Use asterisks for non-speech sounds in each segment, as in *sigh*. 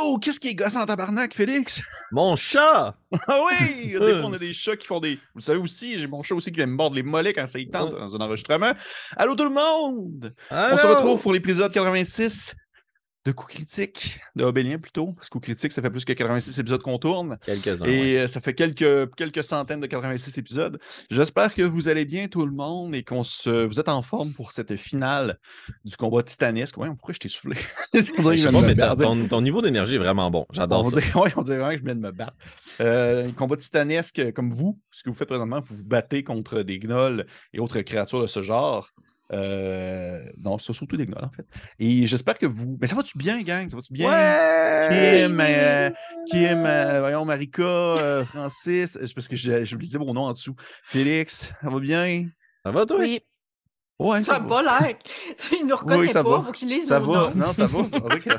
Oh, qu'est-ce qui est gossant en tabarnak, Félix? *laughs* Mon chat! Ah oui! *laughs* Des fois, on a des chats qui font des. Vous le savez aussi, j'ai mon chat aussi qui vient me mordre les mollets quand ça y tente dans un enregistrement. Allô tout le monde! On se retrouve pour l'épisode 86 de Coup Critique, de Obélien plutôt. Parce que Coup Critique, ça fait plus que 86 épisodes qu'on tourne. Quelques-uns. Et euh, ça fait quelques, quelques centaines de 86 épisodes. J'espère que vous allez bien, tout le monde, et qu'on se... vous êtes en forme pour cette finale du combat titanesque. Ouais, pourquoi je t'ai soufflé? *laughs* Je sais pas, mais ton, ton niveau d'énergie est vraiment bon. J'adore ça. dirait, *laughs* ouais, on dirait vraiment que je viens de me battre. Euh, un combat titanesque comme vous, ce que vous faites présentement, vous vous battez contre des gnolls et autres créatures de ce genre. Euh, non, c'est surtout des gnolls, en fait. Et j'espère que vous. Mais ça va-tu bien, gang? Ça va-tu bien? Ouais! Kim, euh, Kim, euh, voyons, Marika, euh, Francis, parce que je, je vous disais mon nom en dessous. Félix, ça va bien? Ça va, toi? Oui, Ouais, ça a pas l'air. *laughs* Il nous reconnaît Oui, ça pas, va. faut qu'il lise Ça nos va, noms. non, ça va. vrai *laughs* que-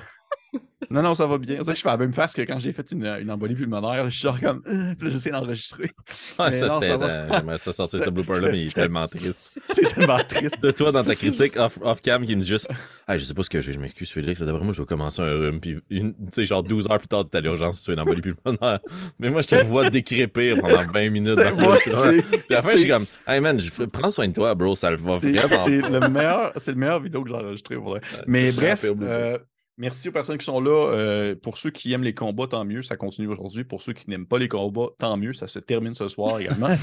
Non, non, ça va bien. C'est vrai que je fais la même face que quand j'ai fait une, une embolie pulmonaire. Je suis genre comme, euh, puis là, j'essaie d'enregistrer. Ouais, Mais ça, c'était. ça euh, J'aimerais ça sortir ce blooper-là, mais il est tellement triste. *laughs* C'est tellement triste. De toi, dans ta critique off- off-cam, qui me dit juste Ah, Je sais pas ce que j'ai, je m'excuse, Félix. D'après moi, je vais commencer un rhume. Puis, une- tu sais, genre 12 heures plus tard, t'es à l'urgence, tu as une embolie pulmonaire. Mais moi, je te vois décrépir pendant 20 minutes. Dans moi. Puis à la fin, je suis comme Hey man, prends soin de toi, bro, ça le va vraiment. c'est le meilleur, c'est le meilleur vidéo que j'ai enregistré pour vrai. Mais bref, euh, merci aux personnes qui sont là. Euh, pour ceux qui aiment les combats, tant mieux, ça continue aujourd'hui. Pour ceux qui n'aiment pas les combats, tant mieux, ça se termine ce soir également. *laughs*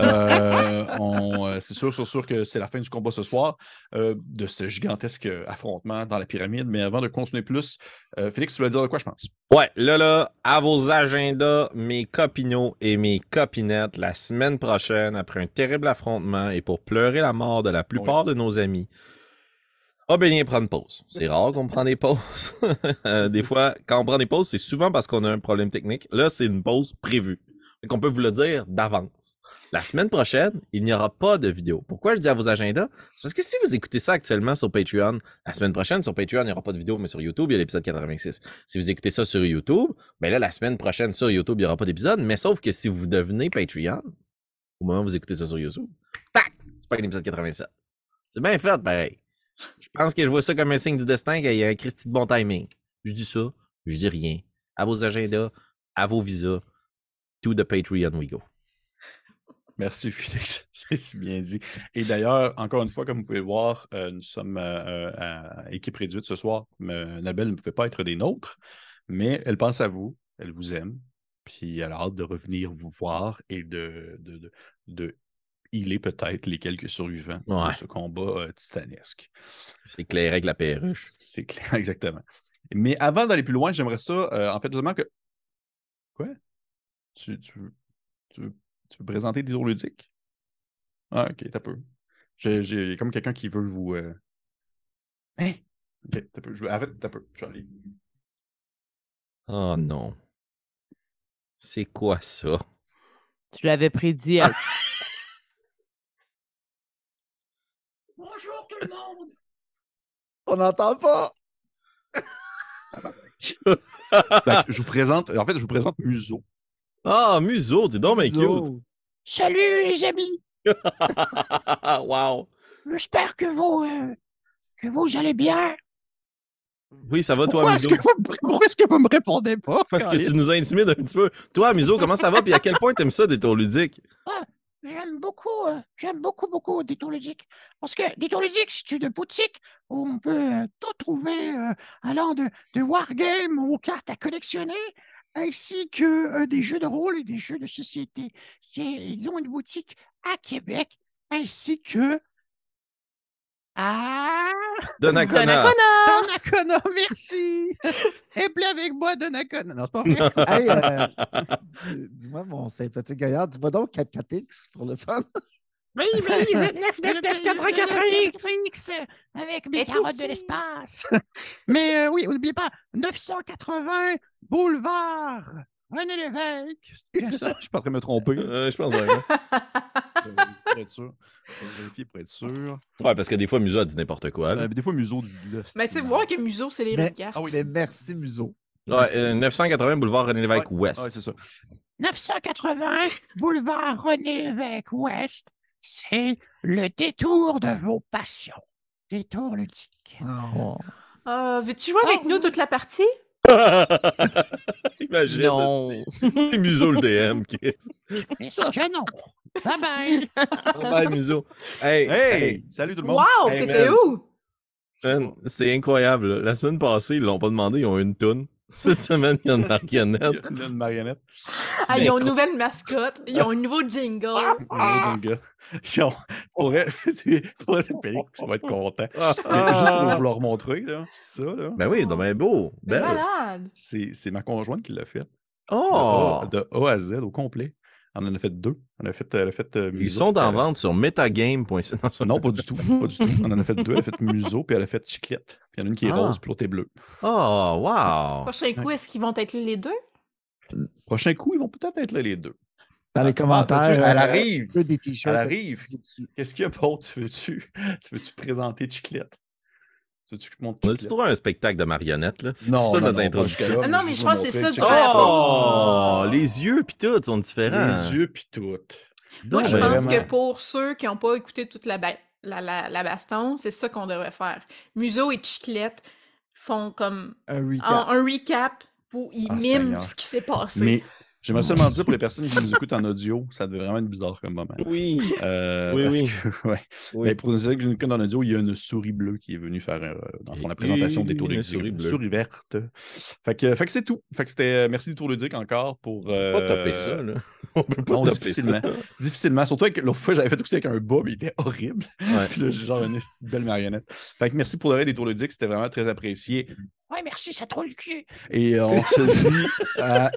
Euh, on, euh, c'est sûr, sûr, sûr que c'est la fin du combat ce soir, euh, de ce gigantesque affrontement dans la pyramide. Mais avant de continuer plus, euh, Félix, tu vas dire de quoi, je pense? Ouais, là, là, à vos agendas, mes copinots et mes copinettes, la semaine prochaine, après un terrible affrontement et pour pleurer la mort de la plupart de nos amis, Obélien prend une pause. C'est *laughs* rare qu'on prend des pauses. *laughs* Euh, des fois, quand on prend des pauses, c'est souvent parce qu'on a un problème technique. Là, c'est une pause prévue. Donc, on peut vous le dire d'avance. La semaine prochaine, il n'y aura pas de vidéo. Pourquoi je dis à vos agendas? C'est parce que si vous écoutez ça actuellement sur Patreon, la semaine prochaine, sur Patreon, il n'y aura pas de vidéo, mais sur YouTube, il y a l'épisode 86. Si vous écoutez ça sur YouTube, ben là, la semaine prochaine, sur YouTube, il n'y aura pas d'épisode, mais sauf que si vous devenez Patreon, au moment où vous écoutez ça sur YouTube, tac, c'est pas un épisode 87. C'est bien fait, pareil. Je pense que je vois ça comme un signe du destin qu'il y a un Christy de bon timing. Je dis ça, je dis rien. À vos agendas, à vos visas, to the Patreon we go. Merci, Félix. *laughs* C'est bien dit. Et d'ailleurs, encore une fois, comme vous pouvez le voir, euh, nous sommes euh, euh, à équipe réduite ce soir. Mais ne pouvait pas être des nôtres, mais elle pense à vous, elle vous aime, puis elle a hâte de revenir vous voir et de, de, de healer peut-être les quelques survivants Ouais. de ce combat euh, titanesque. C'est clair avec la perruche. C'est clair, *laughs* exactement. Mais avant d'aller plus loin, j'aimerais ça, euh, en fait, justement que. Quoi? Tu, tu, veux- tu, veux, tu veux présenter des tours ludiques? Ah, ok, t'as peu. J'ai j'ai comme quelqu'un qui veut vous. euh, Hein? Ok, t'as peu. Je... veux- En fait, t'as peu. Je vais aller. Oh non. C'est quoi ça? Tu l'avais prédit. à- *laughs* Bonjour tout le monde! On n'entend pas. *laughs* Ben, je vous présente. En fait, je vous présente Muso. Ah, museau, t'es donc bien cute. Salut les amis, *laughs* wow. j'espère que vous, euh, que vous allez bien. Oui, ça va toi, Pourquoi est-ce Museau? que, vous- pourquoi est-ce que vous me répondez pas? Parce que tu nous intimides un petit peu. Toi, Museau, comment ça va? Puis à quel point t'aimes ça des tours ludiques? J'aime beaucoup, euh, j'aime beaucoup, beaucoup Détour ludique. Parce que Détour ludique, c'est une boutique où on peut euh, tout trouver, euh, allant de, de wargames aux cartes à collectionner, ainsi que des jeux de rôle et des jeux de société. Ils ont une boutique à Québec, ainsi que à Donnacona. Donnacona! Donnacona, merci! *laughs* Et puis avec moi, Donnacona. Non, c'est pas vrai. *laughs* Hey, euh, dis-moi, mon sympathique gaillard, tu vas donc 4-4X pour le fun? Oui, oui, *laughs* Z99984X X avec mes carottes de l'espace. Mais euh, oui, n'oubliez pas, 980 boulevard René Lévesque. C'est bien ça. Je suis pas en train de me tromper. Euh, je pense vraiment. Je vais vérifier pour être sûr. Vérifier pour être sûr. Ouais, parce que des fois, Museau a dit n'importe quoi. là. Euh, des fois, Muso dit là. Mais c'est voir que Museau, c'est les Mais-. Ah oui. Mais merci, Museau. Ouais, euh, 980 boulevard René Lévesque Ouest. Ouais, c'est ça. 980 boulevard René Lévesque Ouest. C'est le détour de vos passions. Détour ludique. Oh. Euh, Veux-tu jouer avec Oh. nous toute la partie? *laughs* Imagine. Non. C'est Muso le DM qui est. Est-ce que non? Bye bye! Bye, Muso. Hey, Hey! Salut tout le monde! Wow, Hey, t'étais où? C'est incroyable. La semaine passée, ils l'ont pas demandé, ils ont eu une toune. Cette semaine, il y a une Il marionnette. y a une marionnette. Ah, ils ont une nouvelle mascotte, ils ont un nouveau jingle. *laughs* Un gros gars. Ils ont- Pour vrai, *laughs* c'est pour vrai, c'est Félix qui va être content. Ah. Mais juste pour vous leur montrer, là, ça, là, Ben oui, donc ben beau. C'est Belle. malade. c'est ma conjointe qui l'a fait. De Oh! A- De, A à Z au complet. On en a fait deux. On a fait, elle a fait euh, Ils sont en vente sur metagame.ca. Non, pas du tout. Pas du tout. On en a fait deux. Elle a fait Muso, puis elle a fait Chiclette. Puis il y en a une qui est Ah. rose, puis l'autre est bleue. Oh, wow! Prochain coup, est-ce qu'ils vont être les deux? Prochain coup, ils vont peut-être être là, les deux. Dans les Ah, commentaires. elle euh, arrive. des t-shirts. Elle arrive. Qu'est-ce qu'il y a, Paul? Tu veux-tu *laughs* tu veux-tu présenter Chiclette? Tu veux-tu que je montre On a-tu Chiclette? trouvé un spectacle de marionnettes, là? Non, ça, non, notre non, pas introduction. jusque-là, non, mais je pense que c'est ça, du. Oh! Les yeux pis tout, sont différents. Les yeux pis tout. Moi, je pense que pour ceux qui n'ont pas écouté toute la, ba- la, la, la baston, c'est ça qu'on devrait faire. Muso et Chiclette font comme Un recap. un, un recap où ils Ah, miment Seigneur. ce qui s'est passé. Mais j'aimerais seulement dire pour les personnes qui nous écoutent en audio, ça devait vraiment être bizarre comme moment. Oui. Euh, Oui, parce oui. que, *laughs* ouais. Oui. Mais pour ceux qui nous écoutent en audio, il y a une souris bleue qui est venue faire euh, dans fond, la présentation des tours Une ludiques. souris bleue. souris verte. Fait que, fait que c'est tout. Fait que c'était euh, merci des tours ludiques encore pour. euh, Pas taper ça, là. *laughs* On peut pas non, taper difficilement. ça. Difficilement. Surtout que l'autre fois, j'avais fait aussi avec un bas, mais il était horrible. Ouais. Puis là, j'ai genre une de belle marionnette. Fait que merci pour le des tours ludiques. C'était vraiment très apprécié. Ouais, merci, ça trouve le cul. Et on se dit à-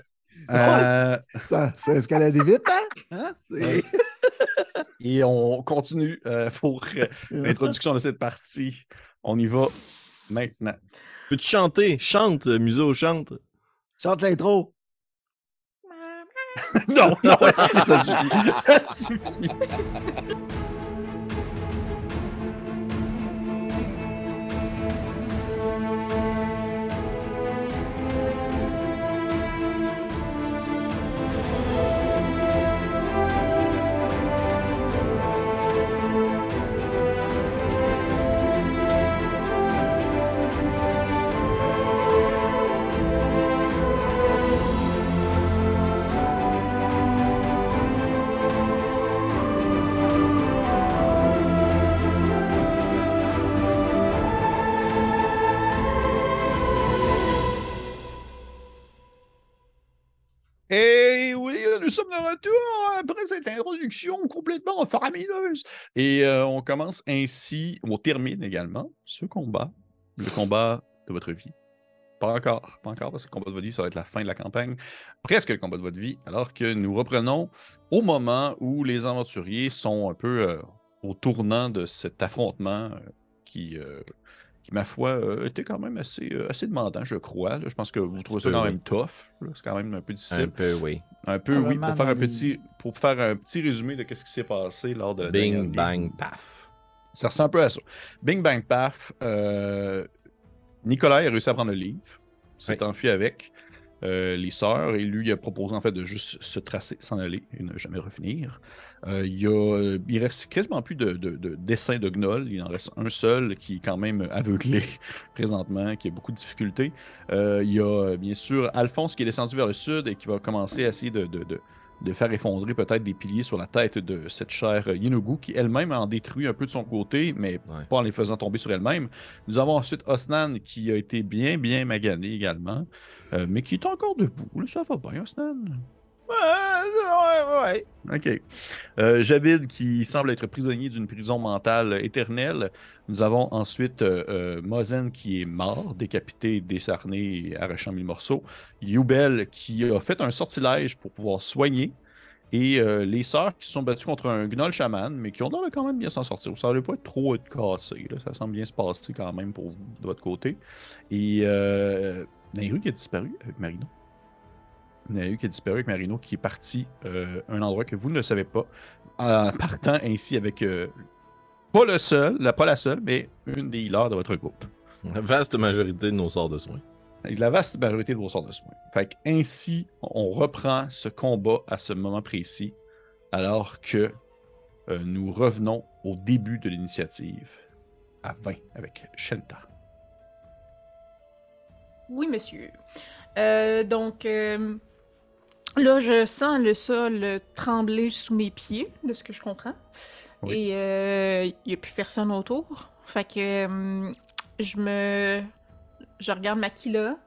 à- Ça, ça escaladé vite, hein? Hein? *laughs* Et on continue euh, pour euh, l'introduction de cette partie. On y va maintenant. Peux-tu chanter? Chante, euh, Muso, chante. Chante l'intro. *laughs* non, non, *laughs* ça suffit. Ça suffit. Cette introduction complètement faramineuse. Et euh, on commence ainsi, on termine également ce combat, le combat de votre vie. Pas encore, pas encore, parce que le combat de votre vie, ça va être la fin de la campagne. Presque le combat de votre vie, alors que nous reprenons au moment où les aventuriers sont un peu euh, au tournant de cet affrontement euh, qui, ma foi, euh, était quand même assez, euh, assez demandant, je crois. là. Je pense que vous trouvez ça peu, quand oui. même tough. C'est quand même un peu difficile. Un peu, oui. Un peu, oui, pour faire un petit, pour faire un petit résumé de ce qui s'est passé lors de. Bing, bang, paf. Ça ressemble un peu à ça. Bing bang paf. euh, Nicolas a réussi à prendre le livre. S'est enfui avec euh, les sœurs et lui a proposé en fait de juste se tracer, s'en aller et ne jamais revenir. Euh, il, y a, il reste quasiment plus de, de, de dessins de Gnoll. Il en reste un seul qui est quand même aveuglé *laughs* présentement, qui a beaucoup de difficultés. Euh, il y a bien sûr Alphonse qui est descendu vers le sud et qui va commencer à essayer de, de- de- de faire effondrer peut-être des piliers sur la tête de cette chère Yenogu, qui elle-même en détruit un peu de son côté, mais Ouais. pas en les faisant tomber sur elle-même. Nous avons ensuite Osnan qui a été bien, bien magané également, euh, mais qui est encore debout. Là, ça va bien, Osnan? Ouais, ouais, ouais. OK. Euh, Javid qui semble être prisonnier d'une prison mentale éternelle. Nous avons ensuite euh, euh, Mozen qui est mort, décapité, décerné et arrachant mille morceaux. Yubel qui a fait un sortilège pour pouvoir soigner. Et euh, les sœurs qui se sont battues contre un gnoll chaman, mais qui ont l'air quand même bien s'en sortir. Ça ne pas être trop être cassé. Ça semble bien se passer quand même pour vous, de votre côté. Et euh, Nairu qui a disparu avec Marino. Nairu qui a disparu avec Marino, qui est parti euh, un endroit que vous ne le savez pas, en partant ainsi avec euh, pas le seul, la, pas la seule, mais une des healers de votre groupe. La vaste majorité de nos sorts de soins. La vaste majorité de vos sorts de soins. Fait que ainsi, on reprend ce combat à ce moment précis, alors que euh, nous revenons au début de l'initiative, à 20 avec Shenta. Oui, monsieur. Euh, donc, euh, là, je sens le sol trembler sous mes pieds, de ce que je comprends. Oui. Et euh, il n'y a plus personne autour. Fait que hum, je me. Je regarde Makila,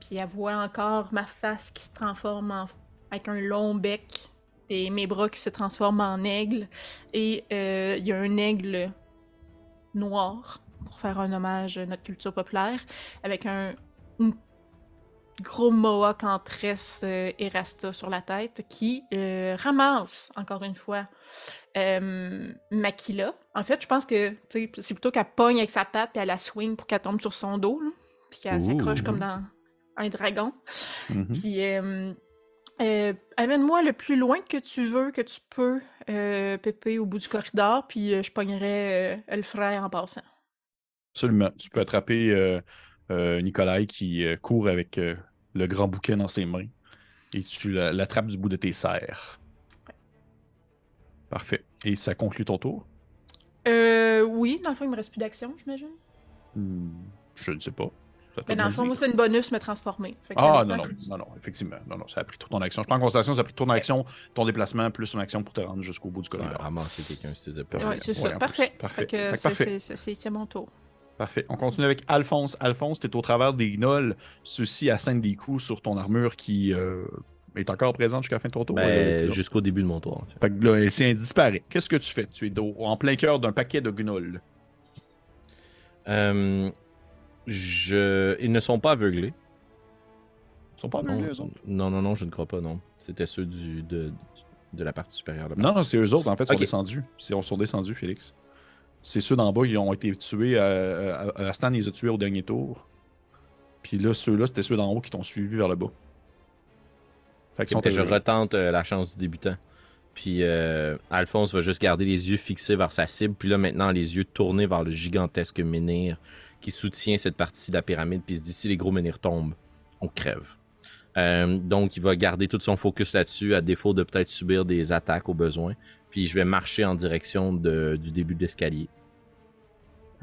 puis elle voit encore ma face qui se transforme en. avec un long bec, et mes bras qui se transforment en aigle. Et euh, il y a un aigle noir, pour faire un hommage à notre culture populaire, avec un, un gros mohawk en tresse euh, Erasta sur la tête qui euh, ramasse, encore une fois, euh, Makila. En fait, je pense que c'est plutôt qu'elle pogne avec sa patte puis elle la swing pour qu'elle tombe sur son dos, là, puis qu'elle s'accroche comme dans un dragon. Mhm. Puis, euh, euh, amène-moi le plus loin que tu veux, que tu peux, euh, Pépé, au bout du corridor, puis je pognerai le frère en passant. Absolument. Tu peux attraper Nikolai qui court avec le grand bouquet dans ses mains et tu la- l'attrapes du bout de tes serres. Parfait. Et ça conclut ton tour? Euh, oui, dans le fond, il me reste plus d'action, j'imagine. Hmm, je ne sais pas. Mais dans le fond, moi, c'est une bonus me transformer. Ah, non, non, non, non, effectivement. Non, non, ça a pris toute ton action. Je prends en considération, ça a pris toute ton action, ton déplacement, plus ton action pour te rendre jusqu'au bout du corridor. ramasser quelqu'un si tu pas. Parfait. Ouais, c'est ça. en Parfait. Parfait. C'est mon tour. Parfait. On continue avec Alphonse. Alphonse, tu es au travers des gnolls. Ceux-ci assènent des coups sur ton armure qui euh, est encore présente jusqu'à la fin de ton tour. Ben, jusqu'au début de mon tour, en fait. Fait que là, elle s'est disparaît. Qu'est-ce que tu fais? Tu es en plein cœur d'un paquet de gnolls. Euh, je... Ils ne sont pas aveuglés. Ils sont pas Non, aveuglés, eux autres? non, non, non, je ne crois pas, non. C'était ceux du, de, de la partie supérieure. la Non, partie. non, c'est eux autres, en fait, sont Ok. descendus. Ils sont descendus, Félix. C'est ceux d'en bas, ils ont été tués. Euh, Astan les a tués au dernier tour. Puis là, ceux-là, c'était ceux d'en haut qui t'ont suivi vers le bas. Fait je retente euh, la chance du débutant. Puis euh, Alphonse va juste garder les yeux fixés vers sa cible. Puis là, maintenant, les yeux tournés vers le gigantesque menhir qui soutient cette partie de la pyramide. Puis il se dit si les gros menhirs tombent, on crève. Euh, donc, il va garder tout son focus là-dessus, à défaut de peut-être subir des attaques au besoin. Puis je vais marcher en direction de- du début de l'escalier.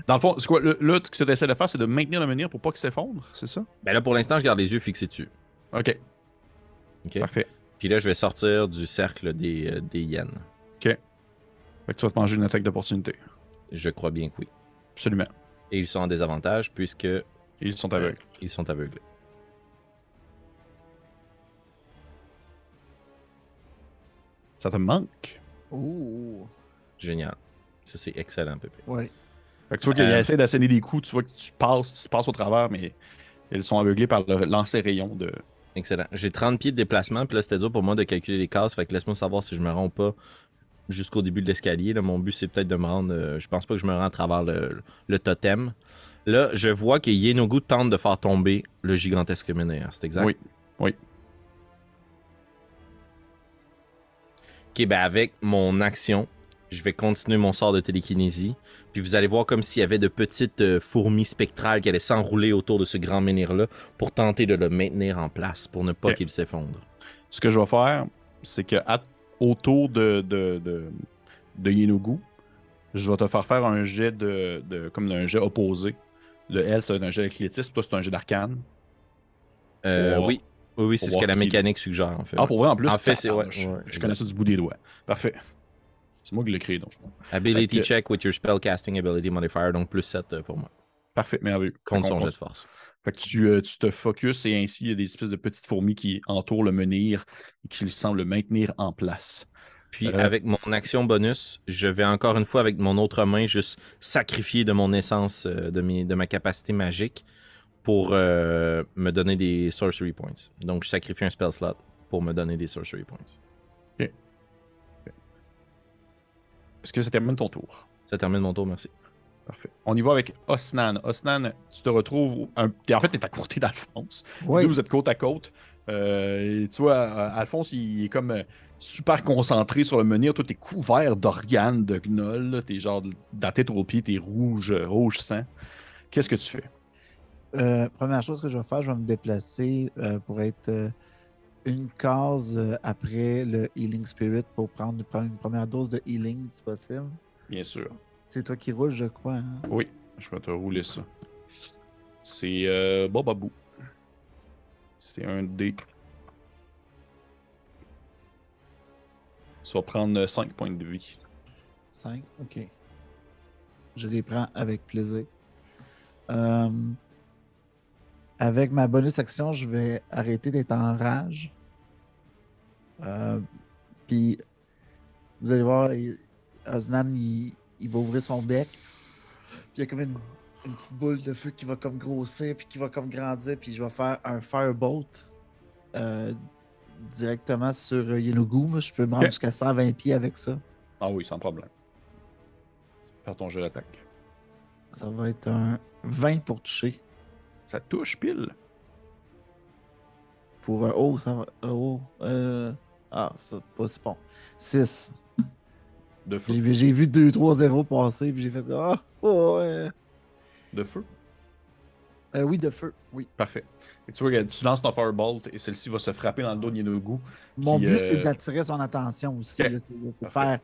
Dans le fond, c'est quoi? le- Là, ce que tu essaies de faire, c'est de maintenir le menhir pour pas qu'il s'effondre, c'est ça? Ben là, pour l'instant, je garde les yeux fixés dessus. Ok, Ok? parfait. Puis là, je vais sortir du cercle des, euh, des hyènes. Fait que tu vas te manger une attaque d'opportunité. Je crois bien que oui. Absolument. Et ils sont en désavantage puisque ils sont aveugles. ils sont aveuglés. Ça te manque? Ouh. Génial. Ça, c'est excellent, Pépé. Ouais. Fait que tu vois qu'il Euh. essaie d'asséner des coups, tu vois que tu passes, tu passes au travers, mais ils sont aveuglés par le lancer rayon de. Excellent. J'ai 30 pieds de déplacement, puis là, c'était dur pour moi de calculer les cases. Fait que laisse-moi savoir si je me rends ou pas jusqu'au début de l'escalier. Là, Mon but, c'est peut-être de me rendre. euh, je pense pas que je me rends à travers le, le totem. Là, je vois que Yenogu tente de faire tomber le gigantesque menhir. C'est exact? Oui. Oui. Ok, ben avec mon action, je vais continuer mon sort de télékinésie. Puis vous allez voir comme s'il y avait de petites euh, fourmis spectrales qui allaient s'enrouler autour de ce grand menhir-là pour tenter de le maintenir en place, pour ne pas qu'il s'effondre. Ce que je vais faire, c'est que à- autour de, de, de, de Yenogu, je vais te faire faire un jet de, de comme un jet opposé. Le L, c'est un jet d'athlétisme, toi, c'est un jet d'arcane. Euh, oui, oui, oui, c'est ce que la mécanique suggère, en fait. Ah, pour vrai, en plus, En fait, c'est- ouais, je connais ça du bout des doigts. Parfait. C'est moi qui l'ai créé, donc. Ability Fait check with your spellcasting ability modifier, donc plus 7 euh, pour moi. Parfait, merveilleux. Contre son jet de force. Fait que tu, euh, tu te focuses et ainsi il y a des espèces de petites fourmis qui entourent le menhir et qui semblent le maintenir en place. Puis Euh, avec mon action bonus, je vais encore une fois avec mon autre main juste sacrifier de mon essence, euh, de, mes, de ma capacité magique pour euh, me donner des sorcery points. Donc je sacrifie un spell slot pour me donner des sorcery points. Est-ce que ça termine ton tour? Ça termine mon tour, merci. Parfait. On y va avec Osnan. Osnan, tu te retrouves. un- t'es- En fait, tu es à côté d'Alphonse. Oui. Vous, vous êtes côte à côte. Euh, et tu vois, euh, Alphonse, il est comme super concentré sur le menhir. Toi, t'es couvert d'organes, de gnolls. là. T'es genre de la tête aux pieds, t'es rouge, rouge sang. Qu'est-ce que tu fais? Euh, première chose que je vais faire, je vais me déplacer euh, pour être euh, une case après le Healing Spirit pour prendre, une première dose de healing si possible. Bien sûr. C'est toi qui roules, je crois. hein? Oui, je vais te rouler ça. C'est Bobabou. C'est un dé. Tu vas prendre 5 points de vie. 5, ok. Je les prends avec plaisir. Euh, avec ma bonus action, je vais arrêter d'être en rage. Euh, Puis, vous allez voir, Osnan, il, il va ouvrir son bec. Puis, il y a comme une, une petite boule de feu qui va comme grossir, puis qui va comme grandir. Puis, je vais faire un firebolt euh, directement sur euh, Yenugu. Moi, Je peux me rendre jusqu'à 120 pieds avec ça. Ah oui, sans problème. Faire ton jeu d'attaque. Ça va être un 20 pour toucher. Ça touche pile? Pour un oh, ça va. Oh, euh, ah, c'est pas si bon. 6. De feu. J'ai vu, j'ai vu 2-3-0 passer, puis j'ai fait Ah, oh, ouais. De feu? Euh, oui, de feu, oui. Parfait. Et tu vois tu lances ton Firebolt et celle-ci va se frapper dans le dos de Yenugu. Mon but, euh, c'est d'attirer son attention aussi. C'est de faire.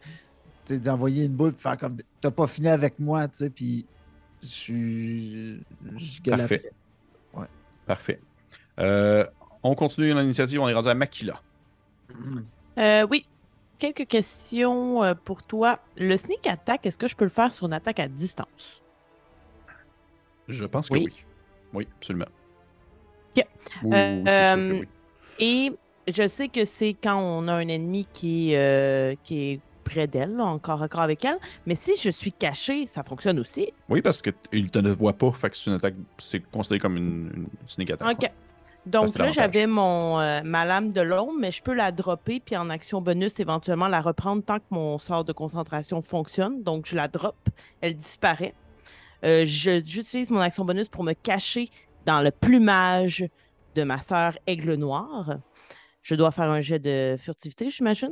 D'envoyer une boule, faire comme. T'as pas fini avec moi, tu sais, puis. Je Parfait. Ouais. Parfait. Euh, on continue l'initiative, on est rendu à Makila. Euh, oui. Quelques questions euh, pour toi. Le sneak attack, est-ce que je peux le faire sur une attaque à distance? Je pense que Oui. oui. Oui, absolument. Ok. Oui, Euh. Et je sais que c'est quand on a un ennemi qui, euh, qui est près d'elle, là, en corps à corps avec elle. Mais si je suis caché, ça fonctionne aussi. Oui, parce qu'il te ne voit pas, fait que c'est une attaque, c'est considéré comme une, une sneak attack. OK. Donc là, j'avais mon euh, ma lame de l'ombre, mais je peux la dropper, puis en action bonus, éventuellement la reprendre tant que mon sort de concentration fonctionne. Donc je la drop, elle disparaît. Euh, je- J'utilise mon action bonus pour me cacher dans le plumage de ma sœur Aigle Noir. Je dois faire un jet de furtivité, j'imagine?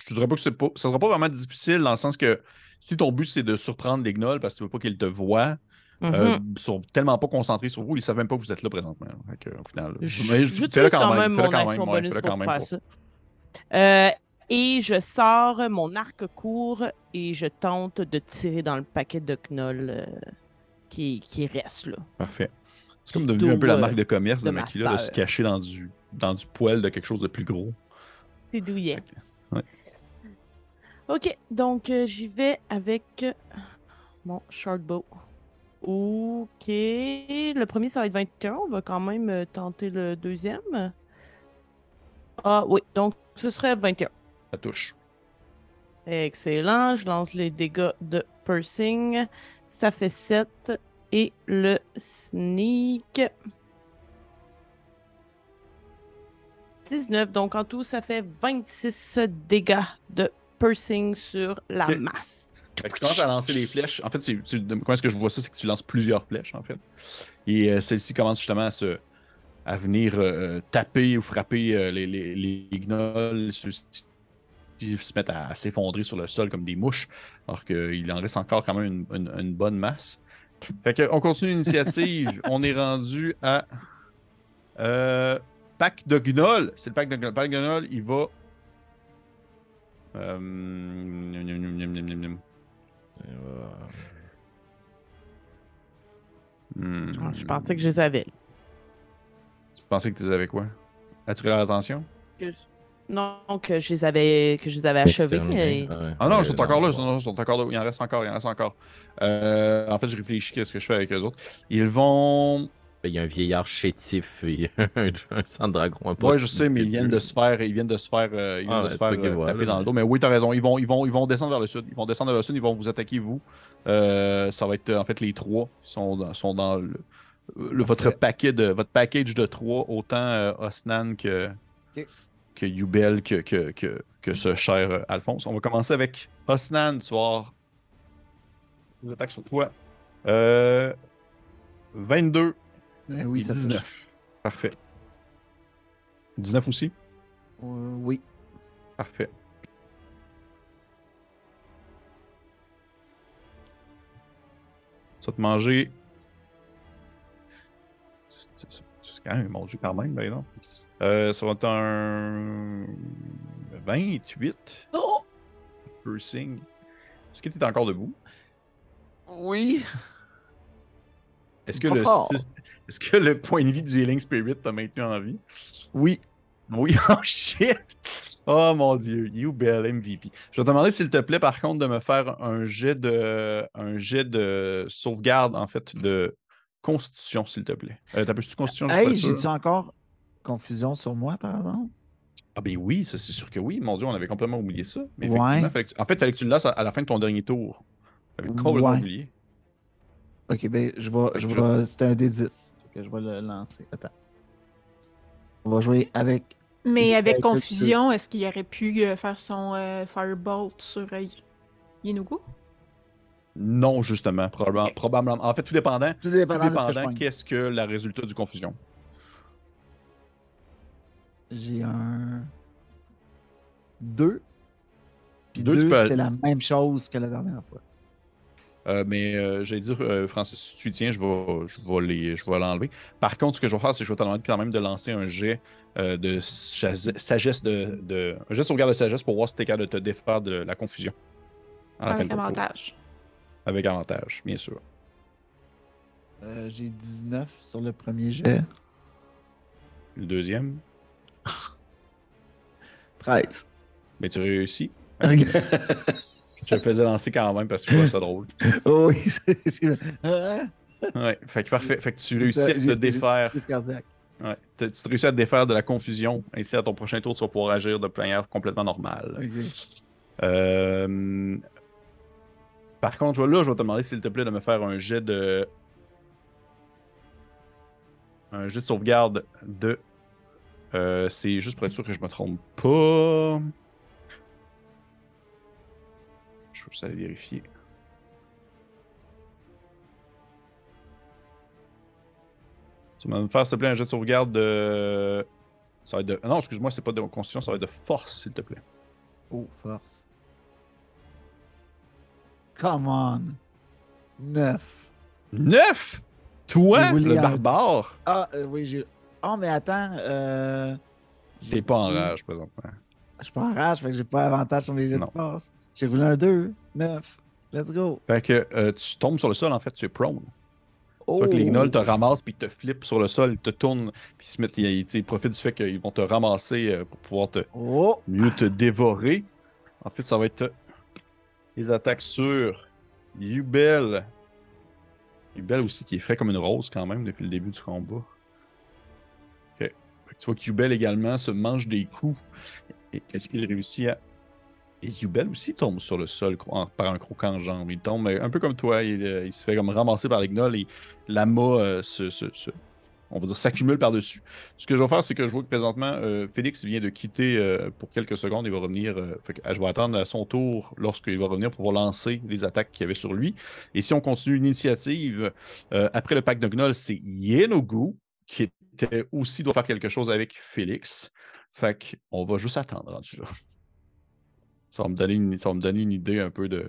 Mm. Je te dirais pas que pas. Ça sera pas vraiment difficile dans le sens que si ton but c'est de surprendre les gnolls parce que tu veux pas qu'ils te voient, euh, Mhm. ils sont tellement pas concentrés sur vous, ils savent même pas que vous êtes là présentement. Au final. Je- mais fais-le quand, même fais-le quand même, ouais, bonus fais-le pour quand même faire pour- ça. Euh, et je sors mon arc court et je tente de tirer dans le paquet de gnolls euh, qui, qui reste là. Parfait. C'est comme devenu un peu la marque de commerce de, de Makila de se cacher dans du, dans du poil de quelque chose de plus gros. C'est douillet. Ok, donc euh, j'y vais avec euh, mon short bow. Ok, le premier ça va être 21, on va quand même euh, tenter le deuxième. Ah oui, donc ce serait 21. Ça touche. Excellent, je lance les dégâts de pursing. Ça fait 7 et le sneak. 19, donc en tout ça fait 26 dégâts de pursing sur la masse. Fait que tu commences à lancer les flèches. En fait, tu- comment est-ce que je vois ça? C'est que tu lances plusieurs flèches, en fait. Et euh, celle-ci commence justement à se à venir euh, taper ou frapper euh, les, les, les gnolls. Ceux-ci qui se mettent à, à s'effondrer sur le sol comme des mouches, alors qu'il en reste encore quand même une, une- une bonne masse. Fait que, on continue l'initiative. *laughs* on est rendu à euh, pack de gnolls. C'est le pack de gnolls. Pack de gnolls, il va. Euh. Hmm. Ah, Je pensais que je les avais. Tu pensais que tu les avais quoi? Attirer leur attention? Que Non, que je les avais, que je les avais achevés. Ouais. Ah non, Euh, ils sont encore là, ils bon. sont, ils sont encore là. Il en reste encore, il en reste encore. Euh, en fait, je réfléchis à ce que je fais avec eux autres. Ils vont. Il y a un vieillard chétif, il y a un, un sang de dragon. peu je sais, mais ils viennent de se faire, ils viennent de se faire, euh, ils viennent Ah, de se faire euh, taper dans le dos. Mais oui, t'as raison. Ils vont, ils vont, ils vont descendre vers le sud. Ils vont descendre vers le sud. Ils vont vous attaquer vous. Euh, ça va être euh, en fait les trois qui sont dans, sont dans le, le- votre paquet de votre package de trois, autant euh, Osnan que Ok. que Yubel que que, que, que ce cher euh, Alphonse. On va commencer avec Osnan. Tu vas avoir des attaques sur toi. Euh, 22 Euh, oui, ça touche. 19. Parfait. 19 aussi? Euh, oui. Parfait. Ça va te manger. C'est- quand même mordu quand même, ben non. Euh, ça va être un 28. Oh! Piercing. Est-ce que tu es encore debout? Oui. Est-ce que, le fort. six- Est-ce que le point de vie du Healing Spirit t'a maintenu en vie? Oui. Oui, *laughs* oh shit! Oh mon dieu, you bell MVP. Je vais te demander, s'il te plaît, par contre, de me faire un jet de, un jet de sauvegarde, en fait, de constitution, s'il te plaît. Euh, T'appelles-tu constitution? je suis pas Hey, sûr. j'ai-tu encore confusion sur moi, par exemple? Ah ben oui, ça, c'est sûr que oui. Mon dieu, on avait complètement oublié ça. Mais Ouais. effectivement, tu- en fait, il fallait que tu le lasses à, la fin de ton dernier tour. Complètement Ouais. oublié. Ok, ben, je vais. Je vais C'était un D10. Fait que je vais le lancer. Attends. On va jouer avec. Mais avec confusion, est-ce qu'il aurait pu euh, faire son euh, Firebolt sur euh, Yenugu? Non, justement, probablement, probablement. En fait, tout dépendant, Tout tout dépendant de ce que je dépendant qu'est-ce que la résultat du confusion? J'ai un. 2. Puis Deux, tu 2, peux- c'était la même chose que la dernière fois. Euh, mais euh, j'allais dire, euh, Francis, si tu tiens, je vais, je vais les- je vais l'enlever. Par contre, ce que je vais faire, c'est que je vais te demander quand même de lancer un jet euh, de sagesse de, de- Un jet de sauvegarde de sagesse pour voir si tu es capable de te défaire de la confusion. Avec avantage. Avec avantage, bien sûr. Euh, J'ai 19 sur le premier jet. Le deuxième, *laughs* 13. mais tu réussis. Ok. *laughs* *laughs* Je le faisais lancer quand même parce que je trouvais ça drôle. Oh *laughs* oui, Ah, Ouais, fait que parfait. Fait que tu réussis à te défaire. cardiaque. Ouais, tu te réussis à te défaire de la confusion. Ainsi, à ton prochain tour, tu vas pouvoir agir de manière complètement normale. Euh, Par contre, là, je vais te demander, s'il te plaît, de me faire un jet de. Un jet de sauvegarde de. Euh, C'est juste pour être sûr que je me trompe pas. Je vais juste aller vérifier. Tu vas me faire, s'il te plaît, un jet de sauvegarde de. Ça va être de. Non, excuse-moi, c'est pas de constitution, ça va être de force, s'il te plaît. Oh, force. Come on. 9. 9 Toi, le barbare? Ah, euh, oui, j'ai. Oh, mais attends. Euh... T'es pas en rage présentement. Je suis pas en rage, fait que j'ai pas avantage sur mes jets de force. J'ai roulé un 2. 9. Let's go. Fait que euh, tu tombes sur le sol, en fait, tu es prone. Oh. Tu vois que les gnolls te ramassent puis te flippent sur le sol, ils te tournent, puis ils se mettent, ils, profitent du fait qu'ils vont te ramasser euh, pour pouvoir te, Oh. mieux te dévorer. En fait, ça va être euh, les attaques sur Yubel. Yubel aussi, qui est frais comme une rose quand même depuis le début du combat. Ok. Fait que tu vois que Yubel également se mange des coups. Et est-ce qu'il réussit à. Et Yubel aussi tombe sur le sol par un croquant en jambe. Il tombe un peu comme toi. Il, euh, il se fait comme ramasser par les gnolls et l'amas euh, se, on va dire, s'accumule par-dessus. Ce que je vais faire, c'est que je vois que présentement, euh, Félix vient de quitter euh, pour quelques secondes. Il va revenir. euh, je vais attendre à son tour lorsqu'il va revenir pour lancer les attaques qu'il y avait sur lui. Et si on continue l'initiative, après le pack de Gnoll, c'est Yenogu qui était aussi doit faire quelque chose avec Félix. Fait qu'on va juste attendre rendu là. Ça va me donner une, ça va me donner une idée un peu de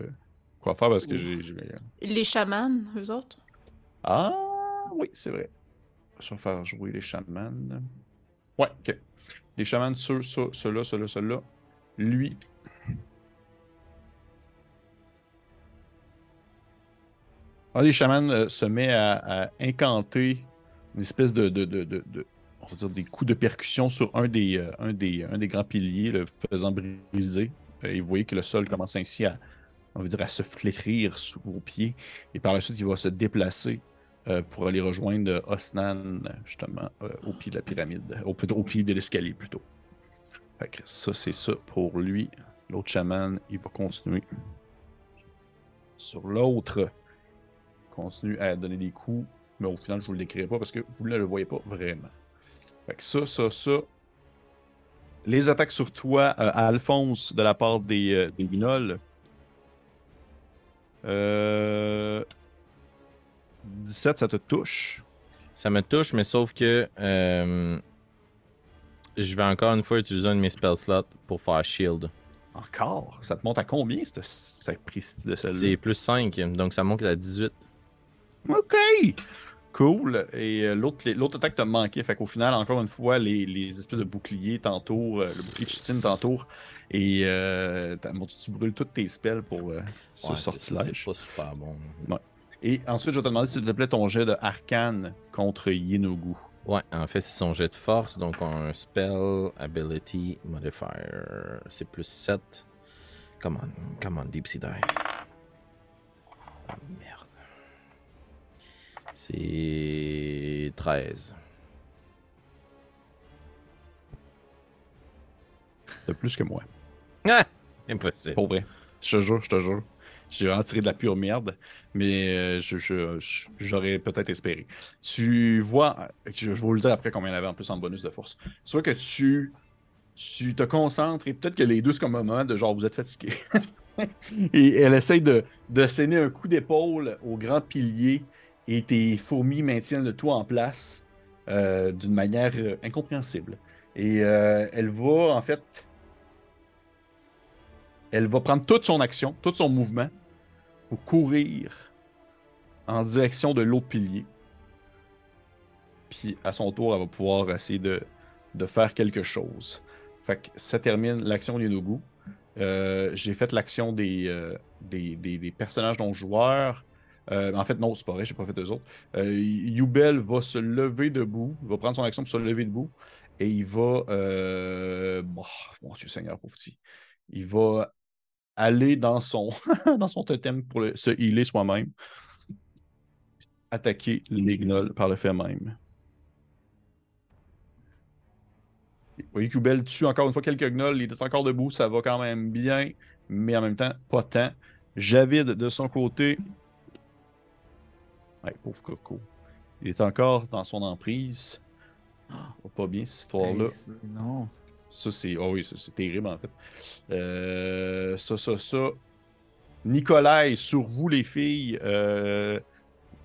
quoi faire parce que j'ai. Les chamans, eux autres? Ah oui, c'est vrai. Je vais faire jouer les chamans. Ouais, ok. Les chamans, ceux, ceux, ceux-là, ceux-là, ceux-là. Lui. Un des chamans euh, se met à, à incanter une espèce de, de, de, de- de- on va dire des coups de percussion sur un des, euh, un des, un des grands piliers, le faisant briser. Euh, et vous voyez que le sol commence ainsi à, on dire, à se flétrir sous vos pieds. Et par la suite, il va se déplacer euh, pour aller rejoindre Osnan, justement, euh, au pied de la pyramide, au, pied de l'escalier plutôt. Fait que ça, c'est ça pour lui. L'autre chaman, il va continuer. Sur l'autre, continue à donner des coups, mais au final, je vous le décrirai pas parce que vous ne le voyez pas vraiment. Fait que ça, ça, ça. Les attaques sur toi, euh, à Alphonse, de la part des, euh, des Guignols. Euh... 17, ça te touche. Ça me touche, mais sauf que euh, je vais encore une fois utiliser un de mes spell slots pour faire shield. Encore? Ça te monte à combien, cette sapristi de C'est celle-là? plus 5, donc ça monte à 18. OK! Cool. Et euh, l'autre attaque t'a manqué. Fait qu'au final, encore une fois, les, les espèces de boucliers t'entourent, euh, le bouclier de chitine t'entoure. Et euh, bon, tu, tu brûles toutes tes spells pour euh, ce Ouais, c'est- sortilège. C'est pas super bon. Et ensuite, je vais te demander s'il te plaît ton jet de arcane contre Yenogu. Ouais, en fait, c'est son jet de force, donc on a un spell, ability, modifier. C'est plus 7. Come on, come on, Deep Sea Dice. Ah, merde. C'est 13. C'est plus que moi. Ah! Impossible. Pour vrai. Je te jure, je te jure. J'ai vraiment tiré de la pure merde, mais euh, je- je- je- j'aurais peut-être espéré. Tu vois, je, vous le dire après combien il y avait en plus en bonus de force. Tu vois que tu, tu te concentres et peut-être que les deux, c'est comme un moment de genre, vous êtes fatigué. *laughs* et elle essaye de, de saigner un coup d'épaule au grand pilier et tes fourmis maintiennent le tout en place euh, d'une manière euh, incompréhensible. Et euh, elle va, en fait, elle va prendre toute son action, tout son mouvement pour courir en direction de l'autre pilier. Puis à son tour, elle va pouvoir essayer de, de faire quelque chose. Fait que ça termine l'action Yonogu. Euh, J'ai fait l'action des, euh, des, des- des personnages non joueurs. Euh, en fait, non, c'est pas vrai, j'ai pas fait deux autres. Euh, Yubel va se lever debout, va prendre son action pour se lever debout. Et il va. Euh... Bon, mon Dieu Seigneur, pauvre petit. Il va aller dans son, *laughs* dans son totem pour se healer soi-même. Attaquer les gnolls par le fait même. Vous voyez Kubel tue encore une fois quelques gnolls. Il est encore debout. Ça va quand même bien. Mais en même temps, pas tant. Javid, de son côté. Ouais, pauvre Coco. Il est encore dans son emprise. Pas bien cette histoire-là. Hey, non. Ça, c'est. Oh oui, c'est terrible en fait. Euh, ça, ça, ça. Nikolai, sur vous les filles, euh,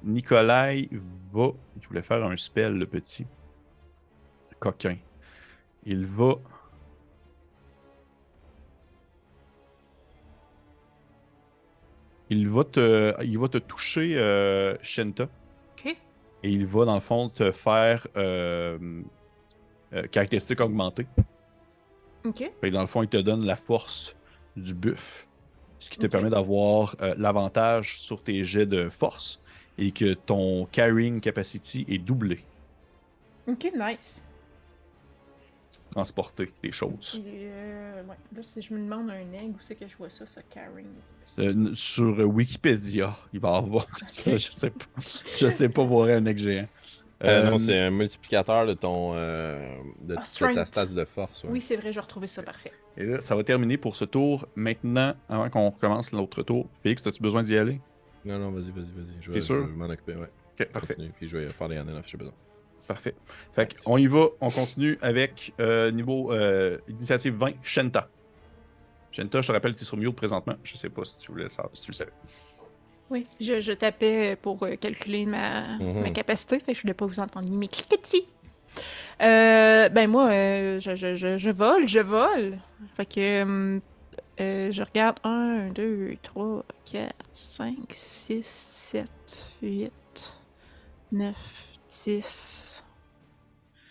Nikolai va. Il voulait faire un spell, le petit. Coquin. Il va. Il va te, il va te toucher, euh, Shenta. Ok. Et il va, dans le fond, te faire euh, euh, caractéristiques augmentées. Ok. Que dans le fond, il te donne la force du buff. Ce qui te permet d'avoir euh, l'avantage sur tes jets de force et que ton carrying capacity est doublé. Ok, nice. Transporter les choses. Euh, ouais. Là, si je me demande un egg, où c'est que je vois ça, ça, carrying? Euh, sur euh, Wikipédia, il va y avoir. *laughs* Je sais pas. Je sais pas voir un egg géant. Euh, Euh, non, c'est un multiplicateur de ton. euh, de, Ah, de ta stats de force. ouais. Oui, c'est vrai, j'ai retrouvé ça, parfait. Et là, ça va terminer pour ce tour. Maintenant, avant qu'on recommence l'autre tour, Félix, as-tu besoin d'y aller? Non, non, vas-y, vas-y, vas-y. Je T'es vais, je sûr? vais m'en occuper, ouais. Ok, parfait. Continue, puis je vais faire les années si j'ai besoin. Parfait. Fait on y va, on continue avec euh, niveau euh, initiative 20, Shenta. Shenta, je te rappelle, tu es sur mute présentement. Je sais pas si tu voulais si tu le savais. Oui, je, je tapais pour euh, calculer ma, Mhm. ma capacité, fait que je voulais pas vous entendre ni mes cliquetis. Euh, ben moi, euh, je, je, je, je vole, je vole. Fait que euh, euh, je regarde 1, 2, 3, 4, 5, 6, 7, 8, 9, 10.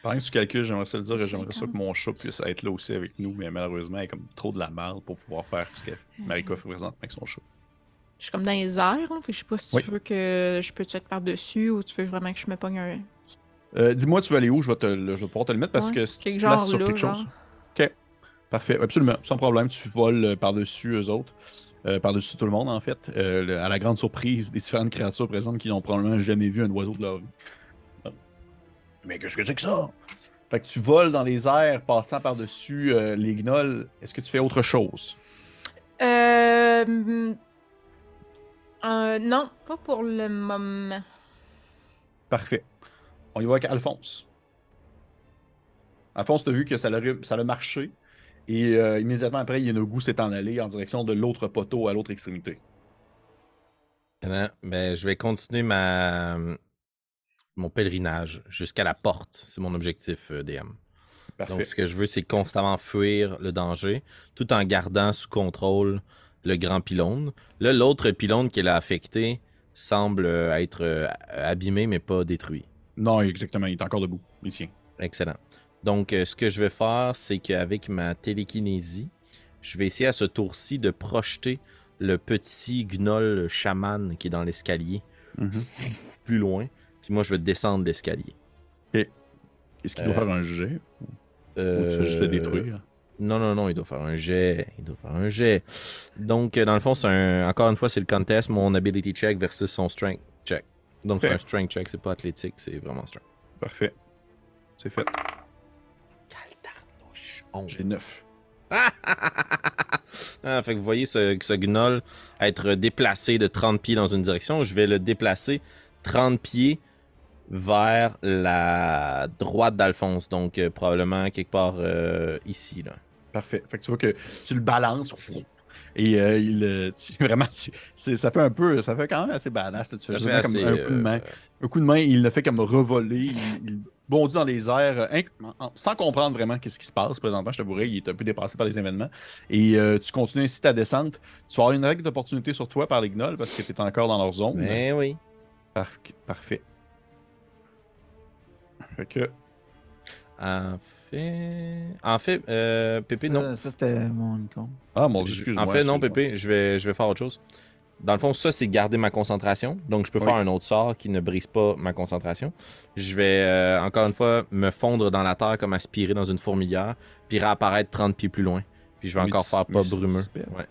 Pendant que tu calcules, j'aimerais ça le dire, j'aimerais ça que mon chat puisse être là aussi avec nous, mais malheureusement, il est comme trop de la merde pour pouvoir faire ce que Marika fait présentement avec son chat. Je suis comme dans les airs, là, fait que je sais pas si tu Oui. veux que je peux te être par-dessus ou tu veux vraiment que je me pogne un. Euh, Dis-moi, tu veux aller où? Je vais, te, le- je vais pouvoir te le mettre parce Ouais, que genre places sur là, quelque genre. chose. Ok, parfait, absolument, sans problème. Tu voles euh, par-dessus eux autres, euh, par-dessus tout le monde en fait, euh, le- à la grande surprise des différentes créatures présentes qui n'ont probablement jamais vu un oiseau de leur vie. Mais qu'est-ce que c'est que ça? Fait que tu voles dans les airs, passant par-dessus euh, les gnolls. Est-ce que tu fais autre chose? Euh, euh, non, pas pour le moment. Parfait. On y va avec Alphonse. Alphonse, tu as vu que ça l'a ça l'a marché. Et euh, immédiatement après, Yenogu s'est en allé en direction de l'autre poteau à l'autre extrémité. Ben, je vais continuer ma mon pèlerinage jusqu'à la porte. C'est mon objectif, euh, DM. Parfait. Donc, ce que je veux, c'est constamment fuir le danger, tout en gardant sous contrôle le grand pylône. Là, l'autre pylône qui l'a affecté semble euh, être euh, abîmé, mais pas détruit. Non, exactement, il est encore debout. Il tient. Excellent. Donc, ce que je vais faire, c'est qu'avec ma télékinésie, je vais essayer à ce tour-ci de projeter le petit gnoll chaman qui est dans l'escalier Mhm. plus loin. Puis moi, je vais descendre l'escalier. Est-ce qu'il doit Euh, faire un jet ou tu Euh, juste le détruire? Non, non, non, il doit faire un jet. Il doit faire un jet. Donc, euh, dans le fond, c'est un. Encore une fois, c'est le contest, mon ability check versus son strength check. Donc, c'est un strength check, c'est pas athlétique, c'est vraiment strength. Parfait. C'est fait. J'ai 9. *laughs* ah, fait que vous voyez ce, ce gnoll être déplacé de 30 pieds dans une direction. Je vais le déplacer 30 pieds vers la droite d'Alphonse. Donc, euh, probablement quelque part euh, ici. Là. Parfait. Fait que tu vois que tu le balances et euh, il, *laughs* vraiment, ça fait un peu, ça fait quand même assez badass. Tu fais comme un coup de main. Un coup de main, il le fait comme revoler, il, il bondit dans les airs sans comprendre vraiment qu'est-ce qui se passe. Présentement, je t'avouerais, il est un peu dépassé par les événements. Et tu continues ainsi ta descente. Tu vas avoir une règle d'opportunité sur toi par les gnolls parce que tu es encore dans leur zone. Mais oui. Par- parfait. Fait que, En fait. En fait, euh, Pépé, ça, non. ça, c'était mon icône. ah mon dieu, excuse-moi. En fait, non. Pépé, je vais, je vais faire autre chose. Dans le fond, ça, c'est garder ma concentration. Donc, je peux Oui. faire un autre sort qui ne brise pas ma concentration. Je vais, euh, encore une fois, me fondre dans la terre comme aspirer dans une fourmilière, puis réapparaître 30 pieds plus loin. Puis je vais encore faire pas brumeux. Ouais.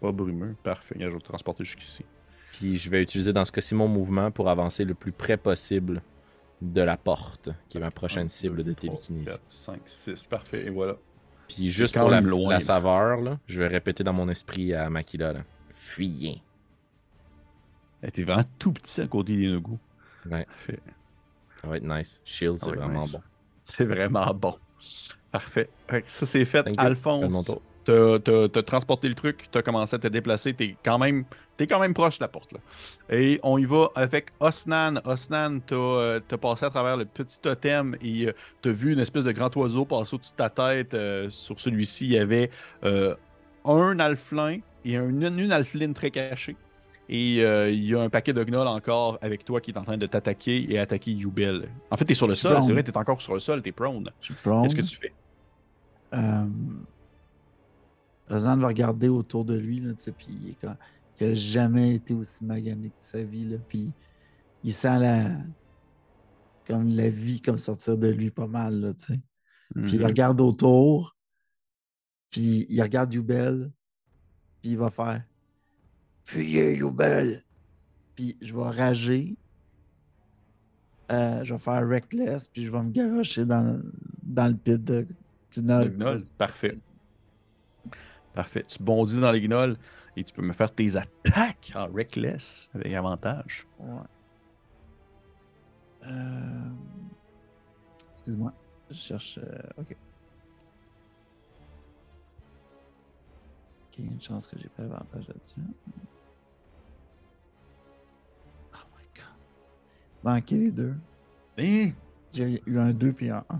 Pas brumeux. Parfait. Je vais le transporter jusqu'ici. Puis je vais utiliser dans ce cas-ci mon mouvement pour avancer le plus près possible de la porte, qui est ma prochaine cible de télékinésie. 5, 6. Parfait. Et voilà. Puis juste pour la, loin, la là. saveur, là, je vais répéter dans mon esprit à Makila, là. Fuyez. Elle était vraiment tout petit à côté des Nogu. Ouais. Parfait. Ça va être nice. Shield, c'est ouais, vraiment nice. bon. C'est vraiment bon. Parfait. Ça, c'est fait. Alphonse. T'as t'as- t'as transporté le truc, t'as commencé à te déplacer, t'es quand même t'es quand même proche de la porte. Là. Et on y va avec Osnan. Osnan, t'as euh, t'as passé à travers le petit totem et euh, t'as vu une espèce de grand oiseau passer au-dessus de ta tête. Euh, sur celui-ci, il y avait un alflin et un, une, une alpheline très cachée. Et euh, il y a un paquet de gnolls encore avec toi qui est en train de t'attaquer et attaquer Yubel. En fait, t'es sur le sol, prone. c'est vrai, t'es encore sur le sol, t'es prone. Je suis prone. Qu'est-ce que tu fais? Euh, Ozan va regarder autour de lui, là, puis il, est comme- il a jamais été aussi magané que sa vie, là, puis il sent la, comme la vie comme sortir de lui pas mal, là, tu sais. Puis il Mhm. regarde autour, puis il regarde Yubel, puis il va faire Fuyez, Yubel! Puis je vais rager. Euh, je vais faire reckless, puis je vais me garocher dans, dans le pit de. Le parfait. Parfait. Tu bondis dans les gnolls et tu peux me faire tes attaques en reckless avec avantage. Ouais. Euh, Excuse-moi. Je cherche. euh, Ok. Ok, une chance que j'ai pas avantage là-dessus. Oh my god. Manqué les deux. Hein? J'ai eu un 2 puis un 1.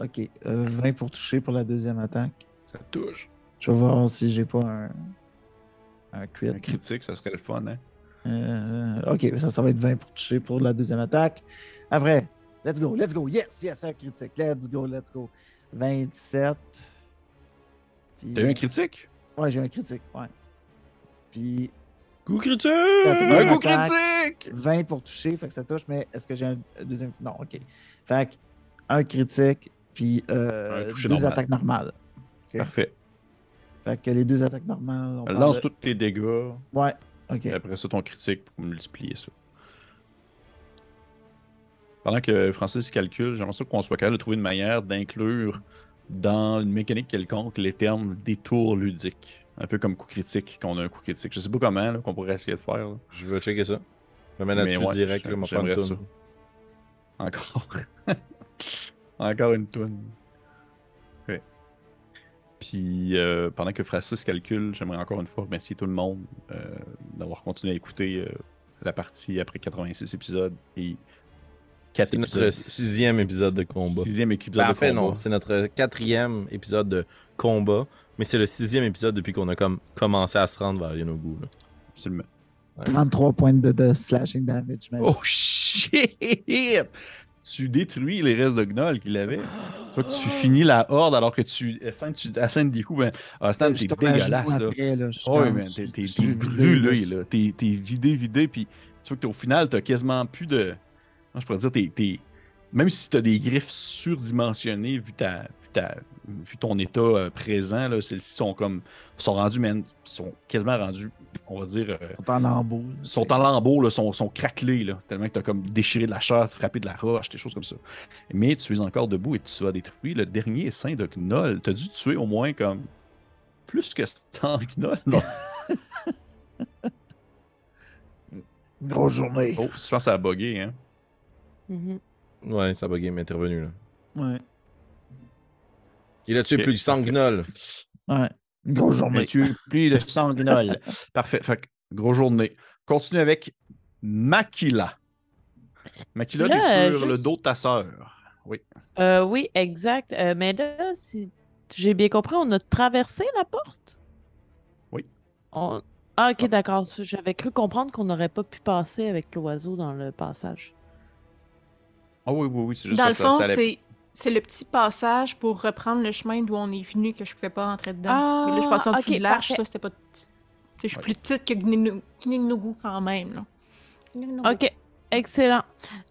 Ok. euh, 20 pour toucher pour la deuxième attaque. Ça touche. Je vais voir si j'ai pas un. Un crit. Un critique, ça serait le fun, hein? Euh, ok, ça, ça va être 20 pour toucher pour la deuxième attaque. Après, let's go, let's go. Yes, yes, un critique. Let's go, let's go. 27. Puis, T'as eu un critique? Ouais, j'ai un critique, ouais. Puis Coup critique! Un coup critique! 20 pour toucher, fait que ça touche, mais est-ce que j'ai un deuxième? Non, ok. Fait que un critique, puis euh, deux normal. attaques normales. Parfait. Fait que les deux attaques normales. on Lance de- tous tes dégâts. Ouais, ok. Et après ça, ton critique pour multiplier ça. Pendant que Francis calcule, j'aimerais ça qu'on soit capable de trouver une manière d'inclure dans une mécanique quelconque les termes détour ludique. Un peu comme coup critique, qu'on a un coup critique. Je sais pas comment, là, qu'on pourrait essayer de faire. là. Je vais checker ça. Je vais mettre là-dessus ouais, direct, là, mon. Encore. *laughs* Encore une toune. Ouais. Puis euh, pendant que Francis calcule, j'aimerais encore une fois remercier tout le monde euh, d'avoir continué à écouter euh, la partie après 86 épisodes et 4 C'est notre sixième épisode de combat. Sixième épisode Ben, de en fait, combat. non, c'est notre quatrième épisode de combat, mais c'est le sixième épisode depuis qu'on a comme commencé à se rendre vers Yonobu. là. Absolument. 33 points de, de slashing damage. mais- Oh shit! Tu détruis les restes de Gnoll qu'il avait. *gasps* Toi, tu finis la horde alors que tu assènes, tu assènes des coups. Ben, ah, Stan, t'es dégueulasse, là. après, Oh, oui, mais t'es, brûlé, là. T'es, t'es vidé, vidé, puis tu vois que au final, t'as quasiment plus de... Moi, je pourrais dire, t'es- Même si t'as des griffes surdimensionnées, vu, ta, vu, ta- vu ton état euh, présent, là, celles-ci sont comme... sont rendues, man, sont quasiment rendues, on va dire... euh, Ils sont en lambeaux. sont en lambeaux, là, sont, sont craquelés, là, tellement que tu as comme déchiré de la chair, frappé de la roche, des choses comme ça. Mais tu es encore debout et tu as détruit le dernier sein de Gnoll. Tu as dû tuer au moins comme plus que 100 Gnoll. *laughs* Une grosse journée. Oh, je pense que ça a bugué, hein? Mhm. Ouais, ça bugé, mais intervenu là. Ouais. Il a tué plus de 100 gnolls. Ouais. Grosse Mais journée. tu es plus de 100 Gnoll. *laughs* Parfait. Fait que, grosse journée. Continue avec Makila. Makila, t'es sur euh, le dos de ta sœur. Oui. Euh, oui, exact. Euh, mais là, si j'ai bien compris, on a traversé la porte? Oui. On- Ah, ok, d'accord. J'avais cru comprendre qu'on n'aurait pas pu passer avec l'oiseau dans le passage. Ah oui, oui, oui. C'est juste Dans le ça- fond, ça allait- c'est c'est le petit passage pour reprendre le chemin d'où on est venu que je pouvais pas rentrer dedans. Ah, Mais là, je passais en dessous de l'arche, ça, c'était pas... Tu sais, je suis Ouais. plus petite que Gnignougou quand même, là. Gnignougou. Ok, excellent.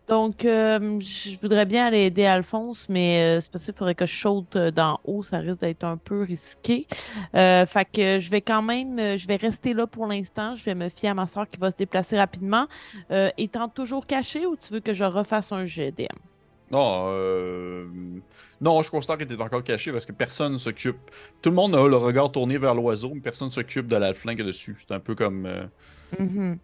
Donc, euh, je voudrais bien aller aider Alphonse, mais euh, c'est parce qu'il faudrait que je saute euh, d'en haut, ça risque d'être un peu risqué. Euh, fait que je vais quand même, je vais rester là pour l'instant. Je vais me fier à ma soeur qui va se déplacer rapidement. Étant toujours cachée ou tu veux que je refasse un GDM? Non, non, je constate que tu es encore caché parce que personne ne s'occupe. Tout le monde a le regard tourné vers l'oiseau, mais personne ne s'occupe de l'alflin qui est dessus. C'est un peu comme. Mhm,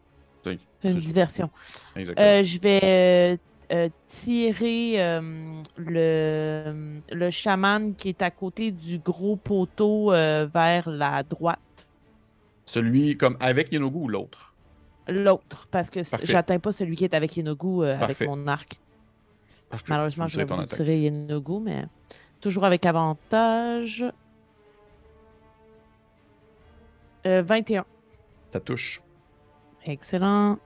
c'est- une diversion. Euh, je vais euh, euh, tirer euh, le, le chaman qui est à côté du gros poteau vers la droite. Celui comme avec Yenogu ou l'autre? L'autre, parce que j'atteins pas celui qui est avec Yenogu avec mon arc. Parfait. Malheureusement, ton attaque. tirer Yenogu, mais toujours avec avantage. Euh, 21. Ça touche. Excellent.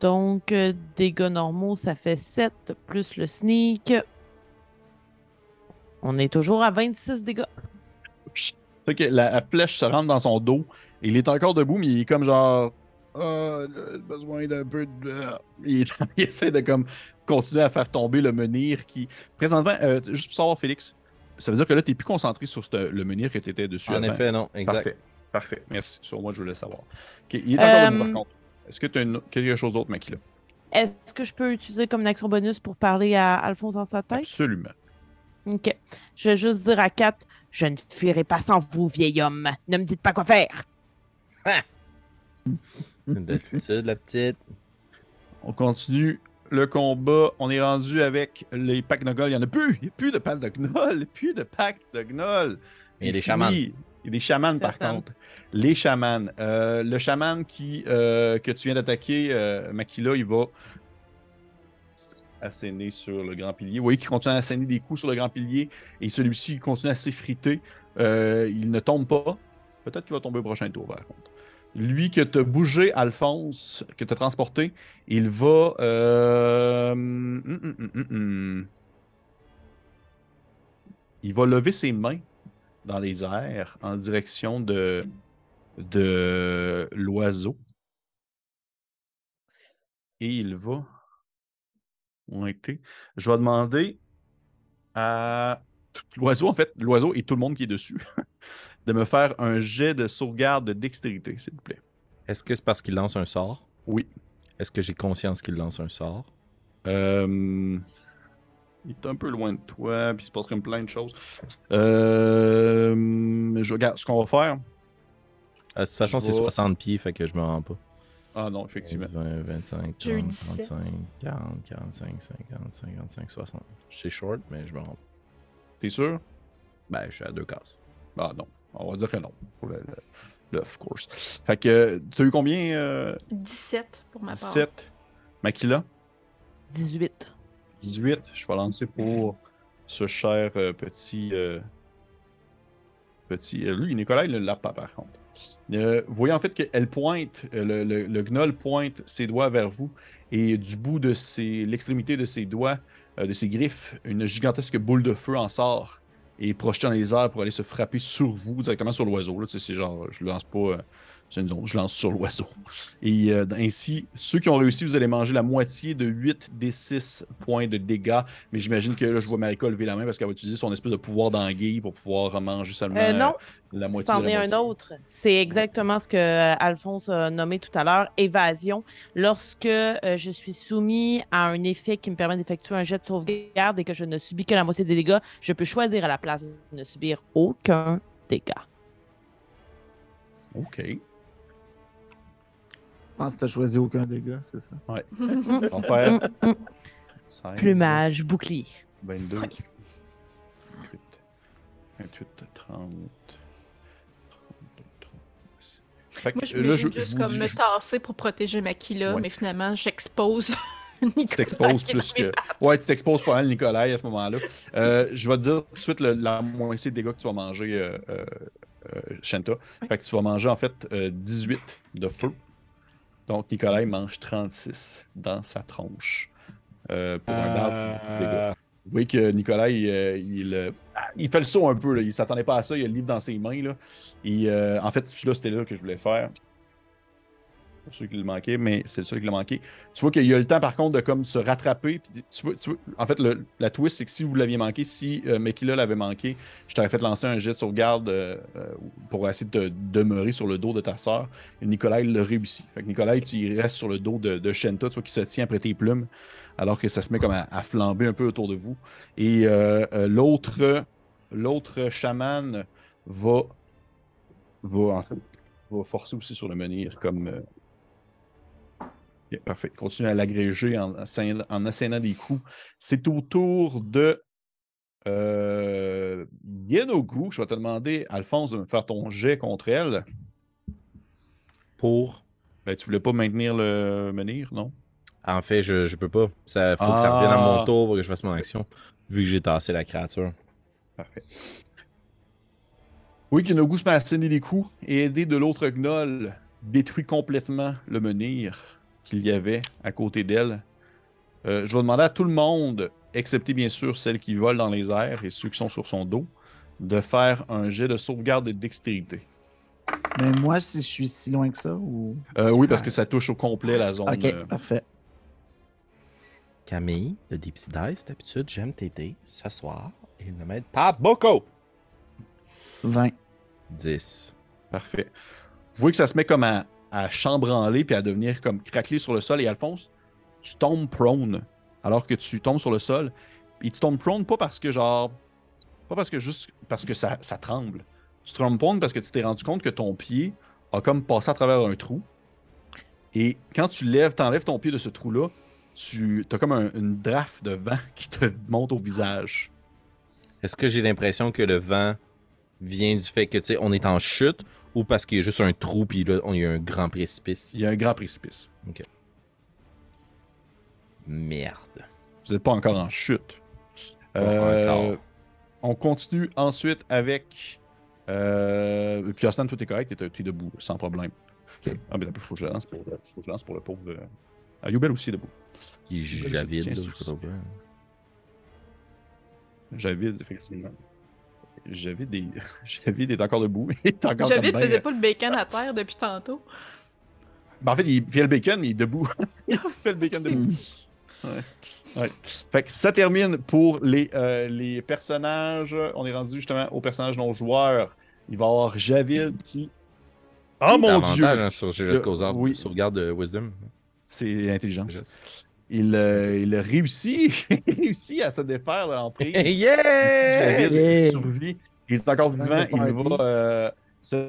Donc, euh, dégâts normaux, ça fait 7 plus le sneak. On est toujours à 26 dégâts. C'est que la, la flèche se rentre dans son dos. il est encore debout, mais il est comme genre. Ah, besoin d'un peu de. Il, est- *laughs* il essaie de comme continuer à faire tomber le menhir qui. Présentement, euh, juste pour savoir, Félix, ça veut dire que là, tu plus concentré sur le menhir que tu étais dessus. En avant. effet, non, exact. Parfait. Parfait. Merci. Sur moi, je voulais savoir. Il est encore debout, Euh, par contre. Est-ce que tu as quelque chose d'autre, Makila? Est-ce que je peux utiliser comme une action bonus pour parler à Alphonse dans sa tête? Absolument. Ok. Je vais juste dire à Kat Je ne fuirai pas sans vous, vieil homme. Ne me dites pas quoi faire. *laughs* D'attitude, la petite. On continue le combat. On est rendu avec les packs de gnoll. Il n'y en a plus. Il n'y a plus de packs de gnoll. Il n'y a plus de packs de gnoll. Il y a des chamans. Il y a des chamans, par contre. Les chamans. Euh, le chaman qui, euh, que tu viens d'attaquer, euh, Makila, il va asséner sur le grand pilier. Vous voyez qu'il continue à asséner des coups sur le grand pilier. Et celui-ci continue à s'effriter. Il ne tombe pas. Peut-être qu'il va tomber au prochain tour, par contre. Lui que t'as bougé, Alphonse, que t'as transporté, il va. hum, hum, hum. Il va lever ses mains dans les airs en direction de, de l'oiseau. Et il va. Je vais demander à l'oiseau, en fait, l'oiseau et tout le monde qui est dessus, *laughs* de me faire un jet de sauvegarde de dextérité, s'il vous plaît. Est-ce que c'est parce qu'il lance un sort? Oui. Est-ce que j'ai conscience qu'il lance un sort? Euh, Il est un peu loin de toi, puis il se passe comme plein de choses. Euh... Je regarde ce qu'on va faire. Euh, de toute façon, c'est vais- 60 pieds, fait que je me rends pas. Ah non, effectivement. 20, 25, J'ai eu 30, 17. 35, 40, 45, 50, 55, 60. C'est short, mais je me rends pas. T'es sûr? Ben, je suis à deux cases. Ah non. On va dire que non. Pour le, le- le of course. Fait que, t'as eu combien? Euh, 17 pour ma part. 17. Makila? 18. 18. Je vais lancer pour ce cher euh, petit. euh, petit. euh, lui, Nicolas, il ne l'a pas par contre. Euh, vous voyez en fait qu'elle pointe, euh, le, le, gnoll pointe ses doigts vers vous et du bout de ses, l'extrémité de ses doigts, de ses griffes, une gigantesque boule de feu en sort et projetée dans les airs pour aller se frapper sur vous, directement sur l'oiseau. Là, c'est genre, je lance pas. C'est une zone, je lance sur l'oiseau. Et euh, ainsi, ceux qui ont réussi, vous allez manger la moitié de 8 des 6 points de dégâts. Mais j'imagine que là, je vois Marika lever la main parce qu'elle va utiliser son espèce de pouvoir d'anguille pour pouvoir manger seulement Euh, non, la moitié c'en est un autre. C'est exactement ce que euh, Alphonse a nommé tout à l'heure, évasion. Lorsque euh, je suis soumis à un effet qui me permet d'effectuer un jet de sauvegarde et que je ne subis que la moitié des dégâts, je peux choisir à la place de ne subir aucun dégât. OK. Je pense que tu n'as choisi aucun dégât, c'est ça. On va faire Mm, mm. 16, Plumage, bouclier. 22, Ok. 28, 28, 30, 32, 36. Fait que, Moi, je euh, me juste comme me tasser pour protéger Makila, Ouais. mais finalement, j'expose *laughs* Nicolas. tu t'exposes qui est dans plus mes que. pattes. Ouais, tu t'exposes pas mal, Nicolas, à ce moment-là. Euh, je vais te dire tout de suite le- la moitié de dégâts que tu vas manger, euh, euh, euh, Shanta. Fait que tu vas manger en fait euh, 18 de feu. Donc, Nicolas mange 36 dans sa tronche. Euh, pour un. Euh, Vous voyez que Nicolas, il, euh, euh, il fait le saut un peu. Là. Il s'attendait pas à ça. Il a le livre dans ses mains. Là. Et, en fait, celui-là, c'était là que je voulais faire. Pour ceux qui le manquaient, mais c'est le qui l'a manqué. Tu vois qu'il a le temps, par contre, de comme se rattraper. Puis, en fait, la twist, c'est que si vous l'aviez manqué, si euh, Mekila l'avait manqué, je t'aurais fait lancer un jet de sauvegarde euh, euh, pour essayer de demeurer sur le dos de ta sœur. Nicolas, il l'a réussi. Fait que Nicolas, tu y restes sur le dos de, Shenta, tu vois, qui se tient après tes plumes, alors que ça se met comme à, flamber un peu autour de vous. Et euh, l'autre, l'autre chaman va, va, va forcer aussi sur le menhir comme. Parfait. Continue à l'agréger en, assénant- en assénant des coups. C'est au tour de. Euh, Yenogu. Je vais te demander, Alphonse, de me faire ton jet contre elle. pour? Ben, tu voulais pas maintenir le menhir, non? En fait, je, je peux pas. Ça faut que ça revienne à Ah. mon tour pour que je fasse mon action. Vu que j'ai tassé la créature. Parfait. Oui, Kinogu se met à asséner des coups et aider de l'autre gnoll détruit complètement le menhir qu'il y avait à côté d'elle. Euh, je vais demander à tout le monde, excepté bien sûr celles qui volent dans les airs et ceux qui sont sur son dos, de faire un jet de sauvegarde de dextérité. Mais moi, si je suis si loin que ça, ou? Euh, oui, parce que ça touche au complet la zone. Ok, euh, parfait. Camille, le Deep Sea Dice, d'habitude, j'aime t'aider. Ce soir, il ne m'aide pas beaucoup. 20. 10. Parfait. Vous voyez que ça se met comme à, à chambranler puis à devenir comme craquelé sur le sol. Et Alphonse, tu tombes prone alors que tu tombes sur le sol. Et tu tombes prone pas parce que genre. Pas parce que juste parce que ça, tremble. Tu tombes prone parce que tu t'es rendu compte que ton pied a comme passé à travers un trou. Et quand tu lèves, t'enlèves ton pied de ce trou-là, tu as comme un- une draft de vent *laughs* qui te monte au visage. Est-ce que j'ai l'impression que le vent vient du fait que, tu sais, on est en chute ou parce qu'il y a juste un trou puis là, on y a un grand précipice? Il y a un grand précipice. Merde. Vous n'êtes pas encore en chute. Euh, encore. On continue ensuite avec. Euh... Puis tout est correct, t'es t'es debout, sans problème. Ok. Ah, mais il faut que je lance pour, faut que je lance pour le pauvre. euh, Ah, Youbel aussi debout. Il quoi. Javid, effectivement. Javid est... *laughs* Javid est encore debout. Encore Javid ben- faisait pas le bacon à terre depuis tantôt. Ben, en fait, il fait le bacon, mais il est debout. *laughs* il fait le bacon debout. *laughs* Ouais. Ouais. Fait que ça termine pour les, euh, les personnages. On est rendu justement aux personnages non joueurs. Il va y avoir Javid qui. Oh mon dieu! hein, sur Le- sauvegarde, oui. sauvegarde de Wisdom. C'est intelligence. Il, euh, il a réussi, *laughs* il a réussi à se défaire de l'emprise. *laughs* yeah! Yeah! survit. Il est encore vivant. Il va euh, se.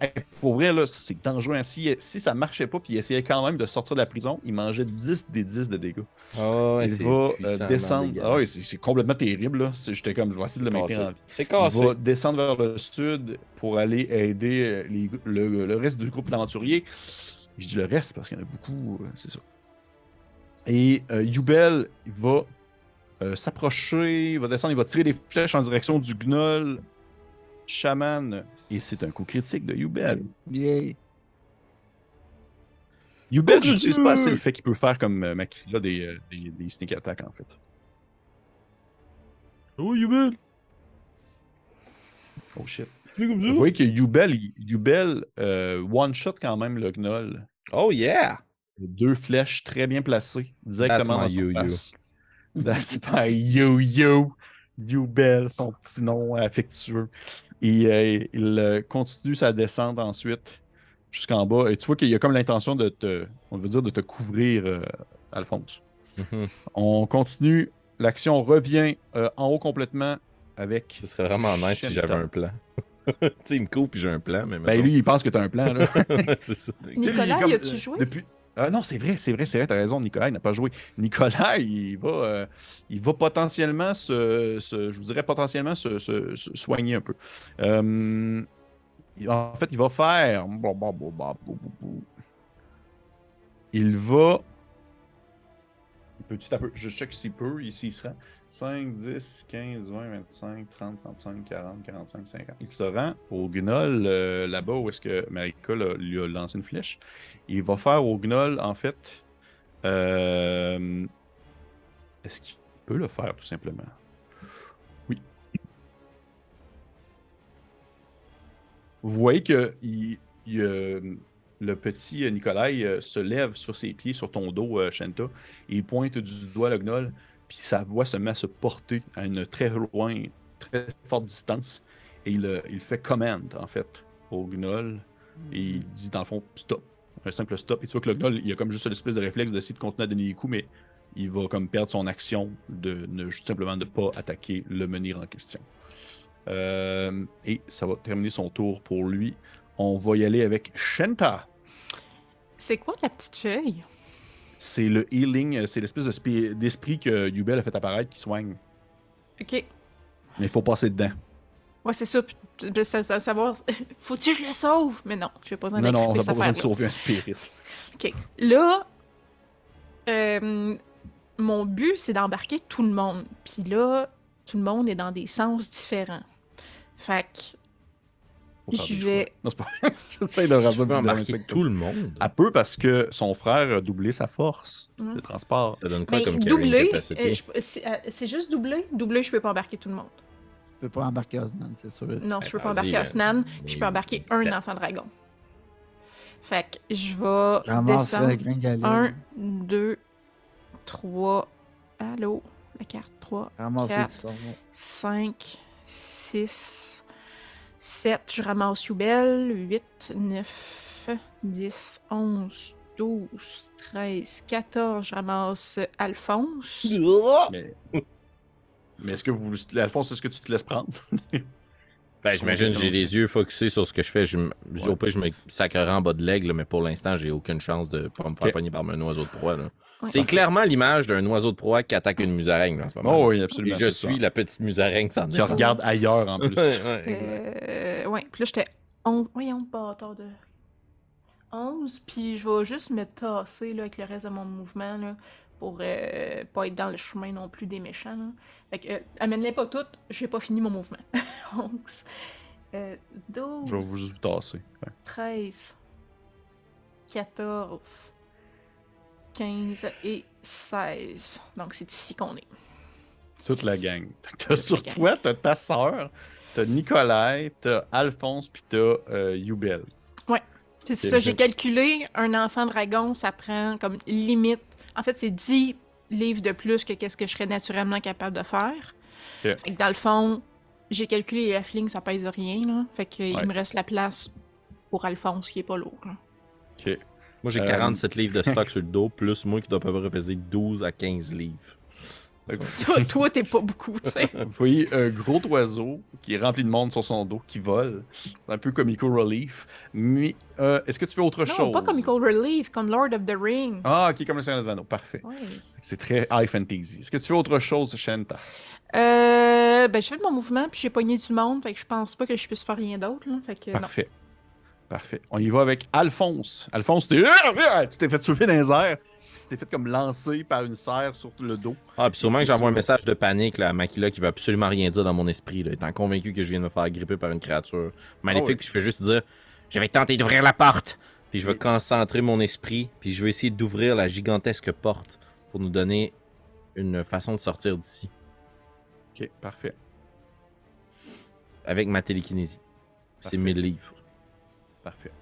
Hey, Pour vrai, là, c'est dangereux. hein. Si, si ça marchait pas, puis il essayait quand même de sortir de la prison, il mangeait 10 des 10 de dégâts. Oh, ouais, il va euh, descendre. Ah oui, c'est complètement terrible. là. J'étais comme, je vais essayer de le maintenir en vie. C'est Il va descendre vers le sud pour aller aider les- le, le reste du groupe d'aventuriers. Je dis le reste parce qu'il y en a beaucoup, c'est ça. Et euh, Yubel va euh, s'approcher, il va descendre, il va tirer des flèches en direction du gnoll chaman. Et c'est un coup critique de Yubel. Yay. Yubel, je sais critique! pas assez le fait qu'il peut faire comme euh, Makila des, euh, des, des sneak attacks en fait. Oh, Yubel! Oh shit. Vous voyez que Yubel, Yubel euh, one-shot quand même le gnoll. Oh, yeah! Deux flèches très bien placées, directement That's dans my son yo-yo. That's my yo-yo. Yubel, son petit nom affectueux. Et euh, il euh, continue sa descente ensuite jusqu'en bas. Et tu vois qu'il y a comme l'intention de te, on veut dire, de te couvrir, euh, Alphonse. Mhm. On continue. L'action revient euh, en haut complètement avec. Ce serait vraiment nice si j'avais un plan. *laughs* tu sais, il me couvre puis j'ai un plan, mais. Ben mettons- lui, il pense que tu as un plan. Là. *laughs* c'est ça. Tu sais, lui, il Nicolas, comme, y a-tu joué? Depuis... Ah non, c'est vrai, c'est vrai, c'est vrai, t'as raison, Nicolas, il n'a pas joué. Nicolas, *laughs* il va, euh, il va potentiellement se, je vous dirais potentiellement se, soigner un peu. Euh, en fait, il va faire. Il va. Petit à peu, je check s'il peut, ici il se rend. 5, 10, 15, 20, 25, 30, 35, 40, 45, 50. Il se rend au gnoll euh, là-bas où est-ce que Marika lui a lancé une flèche. Il va faire au gnoll, en fait. euh, Est-ce qu'il peut le faire, tout simplement? Oui. Vous voyez que euh, le petit Nikolai se lève sur ses pieds, sur ton dos, Shanta, et il pointe du doigt le gnoll, puis sa voix se met à se porter à une très loin, très forte distance, et il, euh, il fait commande, en fait, au gnoll, et il dit dans le fond stop. Un simple stop. Et tu vois que le gnoll, il a comme juste l'espèce de réflexe d'essayer de continuer à donner des coups, mais il va comme perdre son action de ne juste simplement pas attaquer le menhir en question. Euh, et ça va terminer son tour pour lui. On va y aller avec Shenta. C'est quoi la petite feuille? C'est le healing, euh, c'est l'espèce de d'esprit que Yubel a fait apparaître qui soigne. Ok. Mais il faut passer dedans. Ouais, c'est ça. sa- savoir. *laughs* Faut-tu que je le sauve? Mais non, j'ai pas besoin Non, non, on n'a pas besoin de sauver un spirit. OK. Là, euh, mon but, c'est d'embarquer tout le monde. Puis là, tout le monde est dans des sens différents. Fait que Faire Je des vais- choix. Non, c'est pas *laughs* J'essaie de rendre tout le monde. Elle peut parce que son frère a doublé sa force de transport. Ça donne quoi Mais comme carrying doubler, capacity? euh, je- c'est euh, c'est juste doubler. Doubler, je peux pas embarquer tout le monde. Tu peux pas embarquer Osnan, c'est sûr. Non, Ben, je peux pas vas-y, embarquer ben, Osnan, puis je peux embarquer un enfant dragon. Fait que je vais Ramasse descendre. la gringaline. 1, 2, 3. Allô? La carte 3. Ramasse les quatre. petits formats. 5, 6, 7. Je ramasse Youbel. 8, 9, 10, 11, 12, 13, 14. Je ramasse Alphonse. *laughs* Mais, mais est-ce que vous. Alphonse, est-ce que tu te laisses prendre? *laughs* Ben, j'imagine que j'ai les yeux focusés sur ce que je fais. Je, Ouais. Au pire, je me sacrerai en bas de l'aigle, mais pour l'instant, j'ai aucune chance de pas me faire pogner par un oiseau de proie. là. Ouais. C'est clairement l'image d'un oiseau de proie qui attaque une musaraigne là, en ce moment. Oh oui, Et absolument. je suis ça. la petite musaraigne sans Qui regarde ailleurs en *laughs* plus. Ouais, ouais, exact. Euh, ouais, puis là, j'étais 11. Voyons, bâtard de. 11, puis je vais juste me tasser là, avec le reste de mon mouvement là, pour euh, pas être dans le chemin non plus des méchants. Là. Fait que, euh, amène-les pas toutes, j'ai pas fini mon mouvement. *laughs* 11, euh, 12, Je vais vous tasser. Ouais. 13, 14, 15 et 16. Donc, c'est ici qu'on est. Toute la gang. *laughs* T'as sur gang. toi, t'as ta sœur, t'as Nicolai, t'as Alphonse, puis t'as euh, Yubel. C'est Ok, ça, j'ai calculé, un enfant dragon, ça prend comme limite. En fait, c'est 10 livres de plus que qu'est-ce que je serais naturellement capable de faire. Fait que dans le fond, j'ai calculé la fling, ça pèse rien, là. Fait que Ouais. il me reste la place pour Alphonse qui est pas lourd. là. Ok. Moi, j'ai Euh, 47 livres de stock sur le dos, plus moi qui dois à peu près peser 12 à 15 livres. Ça, toi, t'es pas beaucoup, tu sais. *laughs* Vous voyez un gros oiseau qui est rempli de monde sur son dos, qui vole. C'est un peu comico relief. Mais euh, est-ce que tu fais autre Non, chose? pas comme Equal Relief, comme Lord of the Ring. Ah, ok, comme le Seigneur des Anneaux. Parfait. C'est très high fantasy. Est-ce que tu fais autre chose, Shanta? Euh, ben, je fais de mon mouvement, puis j'ai pogné du monde, fait que je pense pas que je puisse faire rien d'autre, là. Fait que non. Parfait. Parfait. On y va avec Alphonse. Alphonse, t'es- *laughs* tu t'es fait soulever dans les airs. T'es fait comme lancer par une serre sur le dos. Ah, puis sûrement que j'envoie un message de panique là, à Makila qui veut absolument rien dire dans mon esprit, là, étant convaincu que je viens de me faire gripper par une créature maléfique, Ah puis je fais juste dire Je vais tenter d'ouvrir la porte. Puis je vais concentrer mon esprit, puis je vais essayer d'ouvrir la gigantesque porte pour nous donner une façon de sortir d'ici Ok, parfait. avec ma télékinésie. C'est. 1000 livres. Parfait.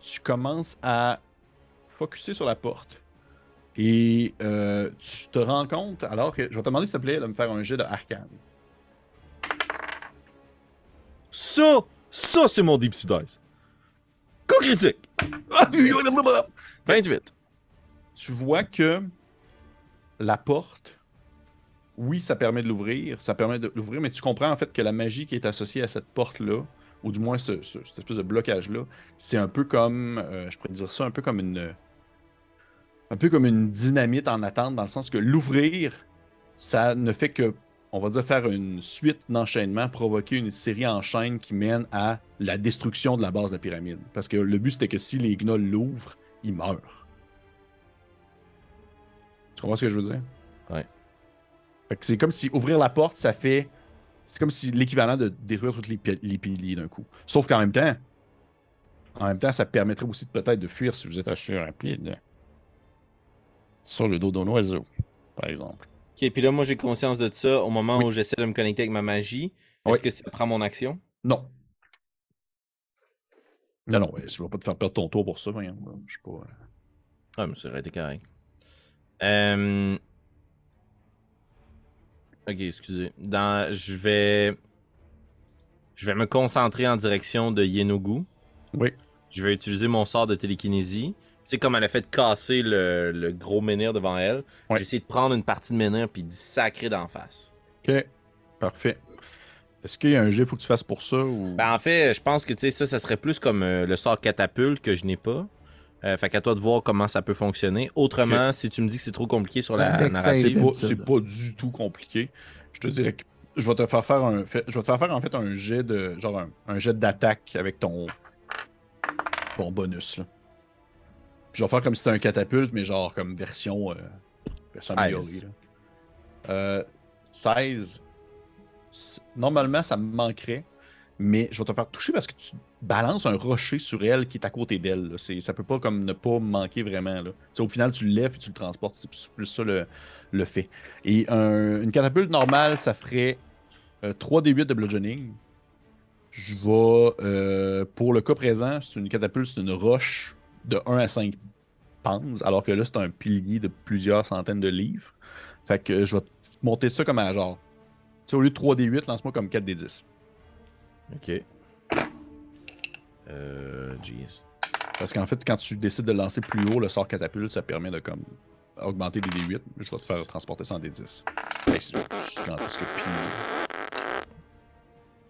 Tu commences à focuser sur la porte. Et euh, tu te rends compte, alors que je vais te demander, s'il te plaît, de me faire un jet de arcane. Ça, ça c'est mon Deep Sea Dice. Coup critique. *laughs* 28. Tu vois que la porte, oui, ça permet de l'ouvrir, ça permet de l'ouvrir, mais tu comprends en fait que la magie qui est associée à cette porte-là, ou du moins ce- ce- cette espèce de blocage-là, c'est un peu comme, euh, je pourrais dire ça, un peu comme une, un peu comme une dynamite en attente, dans le sens que l'ouvrir, ça ne fait que, on va dire, faire une suite d'enchaînements, provoquer une série en chaîne qui mène à la destruction de la base de la pyramide. Parce que le but, c'était que si les gnolls l'ouvrent, ils meurent. Tu comprends ce que je veux dire? Ouais. Fait que c'est comme si ouvrir la porte, ça fait. C'est comme si l'équivalent de détruire tous les, pi- les piliers d'un coup. Sauf qu'en même temps, en même temps, ça permettrait aussi peut-être de fuir si vous êtes assez rapide. Sur le dos d'un oiseau, par exemple. Ok, puis là, moi j'ai conscience de ça au moment Oui. où j'essaie de me connecter avec ma magie. Est-ce Oui. que ça prend mon action? Non. Non, non, je vais pas te faire perdre ton tour pour ça, voyons. Je suis pas. euh, Ah, mais ça aurait été correct. Euh... Ok, excusez. Dans... Je vais... Je vais me concentrer en direction de Yenogu. Oui. Je vais utiliser mon sort de télékinésie. Tu sais, comme elle a fait casser le, le gros menhir devant elle, Ouais. j'ai essayé de prendre une partie de menhir puis d'y sacrer d'en face. Ok, parfait. Est-ce qu'il y a un jet qu'il faut que tu fasses pour ça ou? Ben, en fait, je pense que tu sais, ça, ça serait plus comme euh, le sort catapulte que je n'ai pas. Euh, fait qu'à toi de voir comment ça peut fonctionner. Autrement, si tu me dis que c'est trop compliqué sur la narrative, C'est pas, d'habitude. c'est pas du tout compliqué. Je te dirais que je vais te faire faire un, fait- je vais te faire faire en fait un jet de genre un, un jet d'attaque avec ton ton bonus là. Puis je vais faire comme si c'était un catapulte mais genre comme version euh, version 16. améliorée. là. Euh, 16. C- Normalement ça me manquerait. Mais je vais te faire toucher parce que tu balances un rocher sur elle qui est à côté d'elle. Ça peut pas comme ne pas manquer vraiment. Là. Au final, tu le lèves et tu le transportes. C'est plus- plus ça le, le fait. Et un- une catapulte normale, ça ferait euh, 3d8 de bludgeoning. Je vais, euh, pour le cas présent, c'est une catapulte, c'est une roche de 1 à 5 pans, alors que là, c'est un pilier de plusieurs centaines de livres. Fait que je vais te monter ça comme à genre. Tu sais, au lieu de 3d8, lance-moi comme 4d10. Ok. Euh. Jeez. Parce qu'en fait, quand tu décides de lancer plus haut, le sort catapulte, ça permet de comme augmenter les D8. Je vais te faire transporter ça en D10. Hey, c'est gigantesque pilier.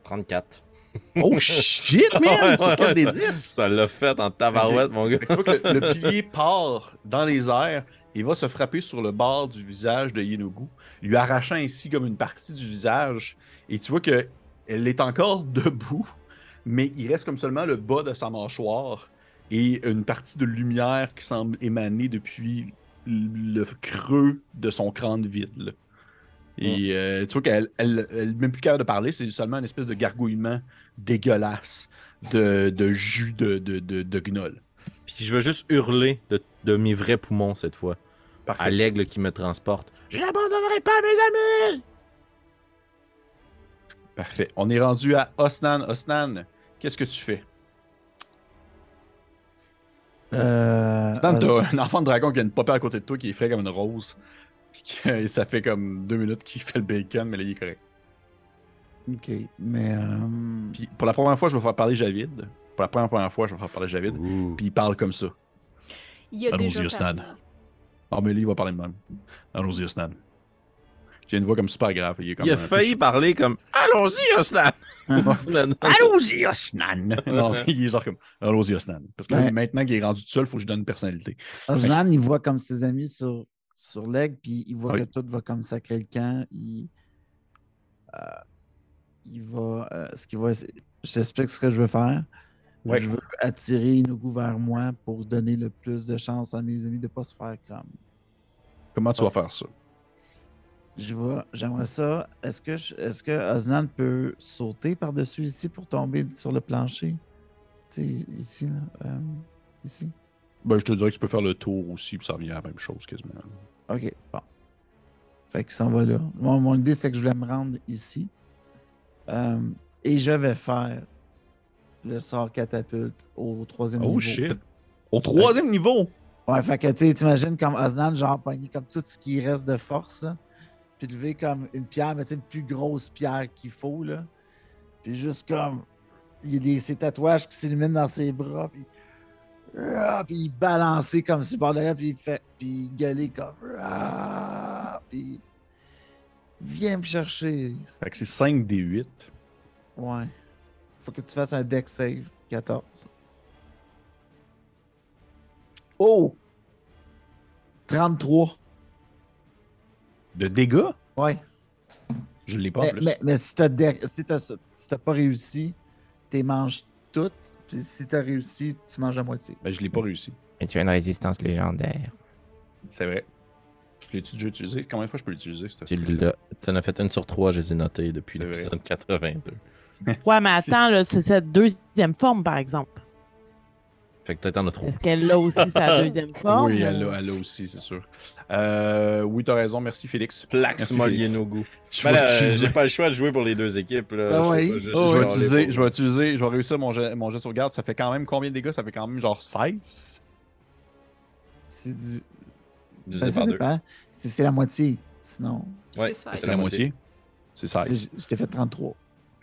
34. Oh *laughs* shit, man! C'est 4 D10! Ça l'a fait en tabarouette, mon gars. Tu vois que le, le *laughs* pilier part dans les airs et va se frapper sur le bord du visage de Yenogu, lui arrachant ainsi comme une partie du visage. Et tu vois que elle est encore *laughs* debout, mais il reste comme seulement le bas de sa mâchoire et une partie de lumière qui semble émaner depuis le creux de son crâne vide. Et euh, tu vois qu'elle elle, même plus capable de parler, c'est seulement une espèce de gargouillement dégueulasse de, de jus de, de, de, de gnoll. Puis je veux juste hurler de, de mes vrais poumons cette fois. À l'aigle qui me transporte. Je n'abandonnerai pas mes amis! Parfait. On est rendu à Osnan. Osnan, qu'est-ce que tu fais? Euh, Osnan, euh, t'as un enfant de dragon qui a une popée à côté de toi qui est fait comme une rose. Puis que *laughs* ça fait comme deux minutes qu'il fait le bacon, mais là, il est correct. ok, mais. euh, Puis pour la première fois, je vais faire parler Javid. Pour la première, première fois, je vais faire parler Javid. Puis il parle comme ça. Il y a Allons-y, Osnan. Ah, mais lui, il va parler de même. Allons-y, Osnan. Tu as une voix comme super grave. Il, est comme Il a peu failli parler comme Allons-y, Osnan! *laughs* Allons-y, Osnan! *laughs* non, il est genre comme Allons-y, Osnan. Parce que Ouais. maintenant qu'il est rendu tout seul, il faut que je donne une personnalité. Ozan, il voit comme ses amis sur, sur l'aigle, puis il voit Oui. que tout va comme sacrer le camp. Il, euh, il va. euh, ce qu'il va Je t'explique ce que je veux faire. Je veux attirer Inugu vers moi pour donner le plus de chance à mes amis de ne pas se faire comme Comment tu vas faire ça? Je vais, j'aimerais ça. Est-ce que, je- est-ce que Osnan peut sauter par-dessus ici pour tomber sur le plancher? Tu sais, ici, là. euh, ici. Ben, je te dirais que tu peux faire le tour aussi, puis ça revient à la même chose quasiment. Ok, bon. Fait qu'il s'en va là. Mon, mon idée, c'est que je voulais me rendre ici. Euh, et je vais faire le sort catapulte au troisième niveau. Oh shit! Au troisième niveau! Ouais, fait que tu sais, t'imagines comme Osnan, genre, pogner comme tout ce qui reste de force, là, puis lever comme une pierre, mais tu sais, une plus grosse pierre qu'il faut, là. Puis juste comme, il y a des, ses tatouages qui s'illuminent dans ses bras, puis, ah, puis balancer comme sur le bord de là, puis il fait, puis gueuler comme, ah, puis viens me chercher. Fait que c'est 5 des 8. Ouais. Faut que tu fasses un deck save, 14. Oh! 33. De dégâts? Ouais. Je l'ai pas en Mais, plus. mais, mais si t'as si si t'as pas réussi, t'es manges toutes. Puis si t'as réussi, tu manges à moitié. Ben, je l'ai pas réussi. Et tu as une résistance légendaire. C'est vrai. Je l'ai-tu déjà utilisé? Combien de fois je peux l'utiliser? cette Tu l'as. T'en as fait une sur trois, je les ai notés depuis l'épisode 82. Ouais, mais attends, là, c'est sa deuxième forme, par exemple. Fait que peut-être t'en as trois. Est-ce qu'elle a aussi sa *laughs* deuxième forme? Oui, ou- elle l'a, elle aussi, c'est sûr. Euh, oui, t'as raison. Merci, Félix. Plax. Je Ben utiliser- j'ai pas le choix de jouer pour les deux équipes. Là. Ah Je oui. juste je vais utiliser, je vais utiliser, je vais réussir mon jet, mon jet de sauvegarde. Ça fait quand même combien de dégâts? Ça fait quand même genre 16? C'est du. Ben, ça dépend. C'est la moitié. Sinon, Ouais, C'est la moitié? C'est 16. c'est- je t'ai fait 33.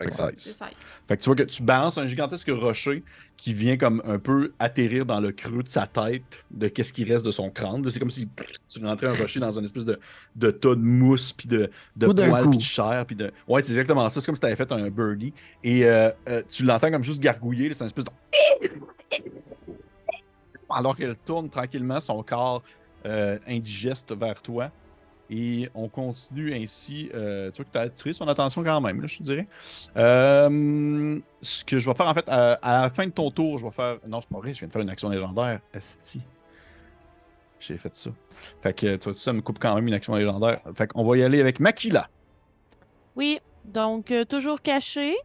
Fait que Ouais. 16. C'est ça. Fait que tu vois que tu balances un gigantesque rocher qui vient comme un peu atterrir dans le creux de sa tête, de qu'est-ce qui reste de son crâne. C'est comme si tu rentrais un rocher dans une espèce de, de tas de mousse, puis de, de poils, puis de chair. Puis de... Ouais, c'est exactement ça. C'est comme si tu avais fait un birdie. Et euh, euh, tu l'entends comme juste gargouiller. C'est une espèce de. Alors qu'elle tourne tranquillement son corps euh, indigeste vers toi. Et on continue ainsi. euh, tu vois que tu as attiré son attention quand même, là, je te dirais. Euh, ce que je vais faire, en fait, à, la fin de ton tour, je vais faire. Non, c'est pas vrai, je viens de faire une action légendaire. Esti. J'ai fait ça. Fait que, tu vois, ça me coupe quand même une action légendaire. Fait qu'on va y aller avec Makila. Oui, donc euh, toujours caché.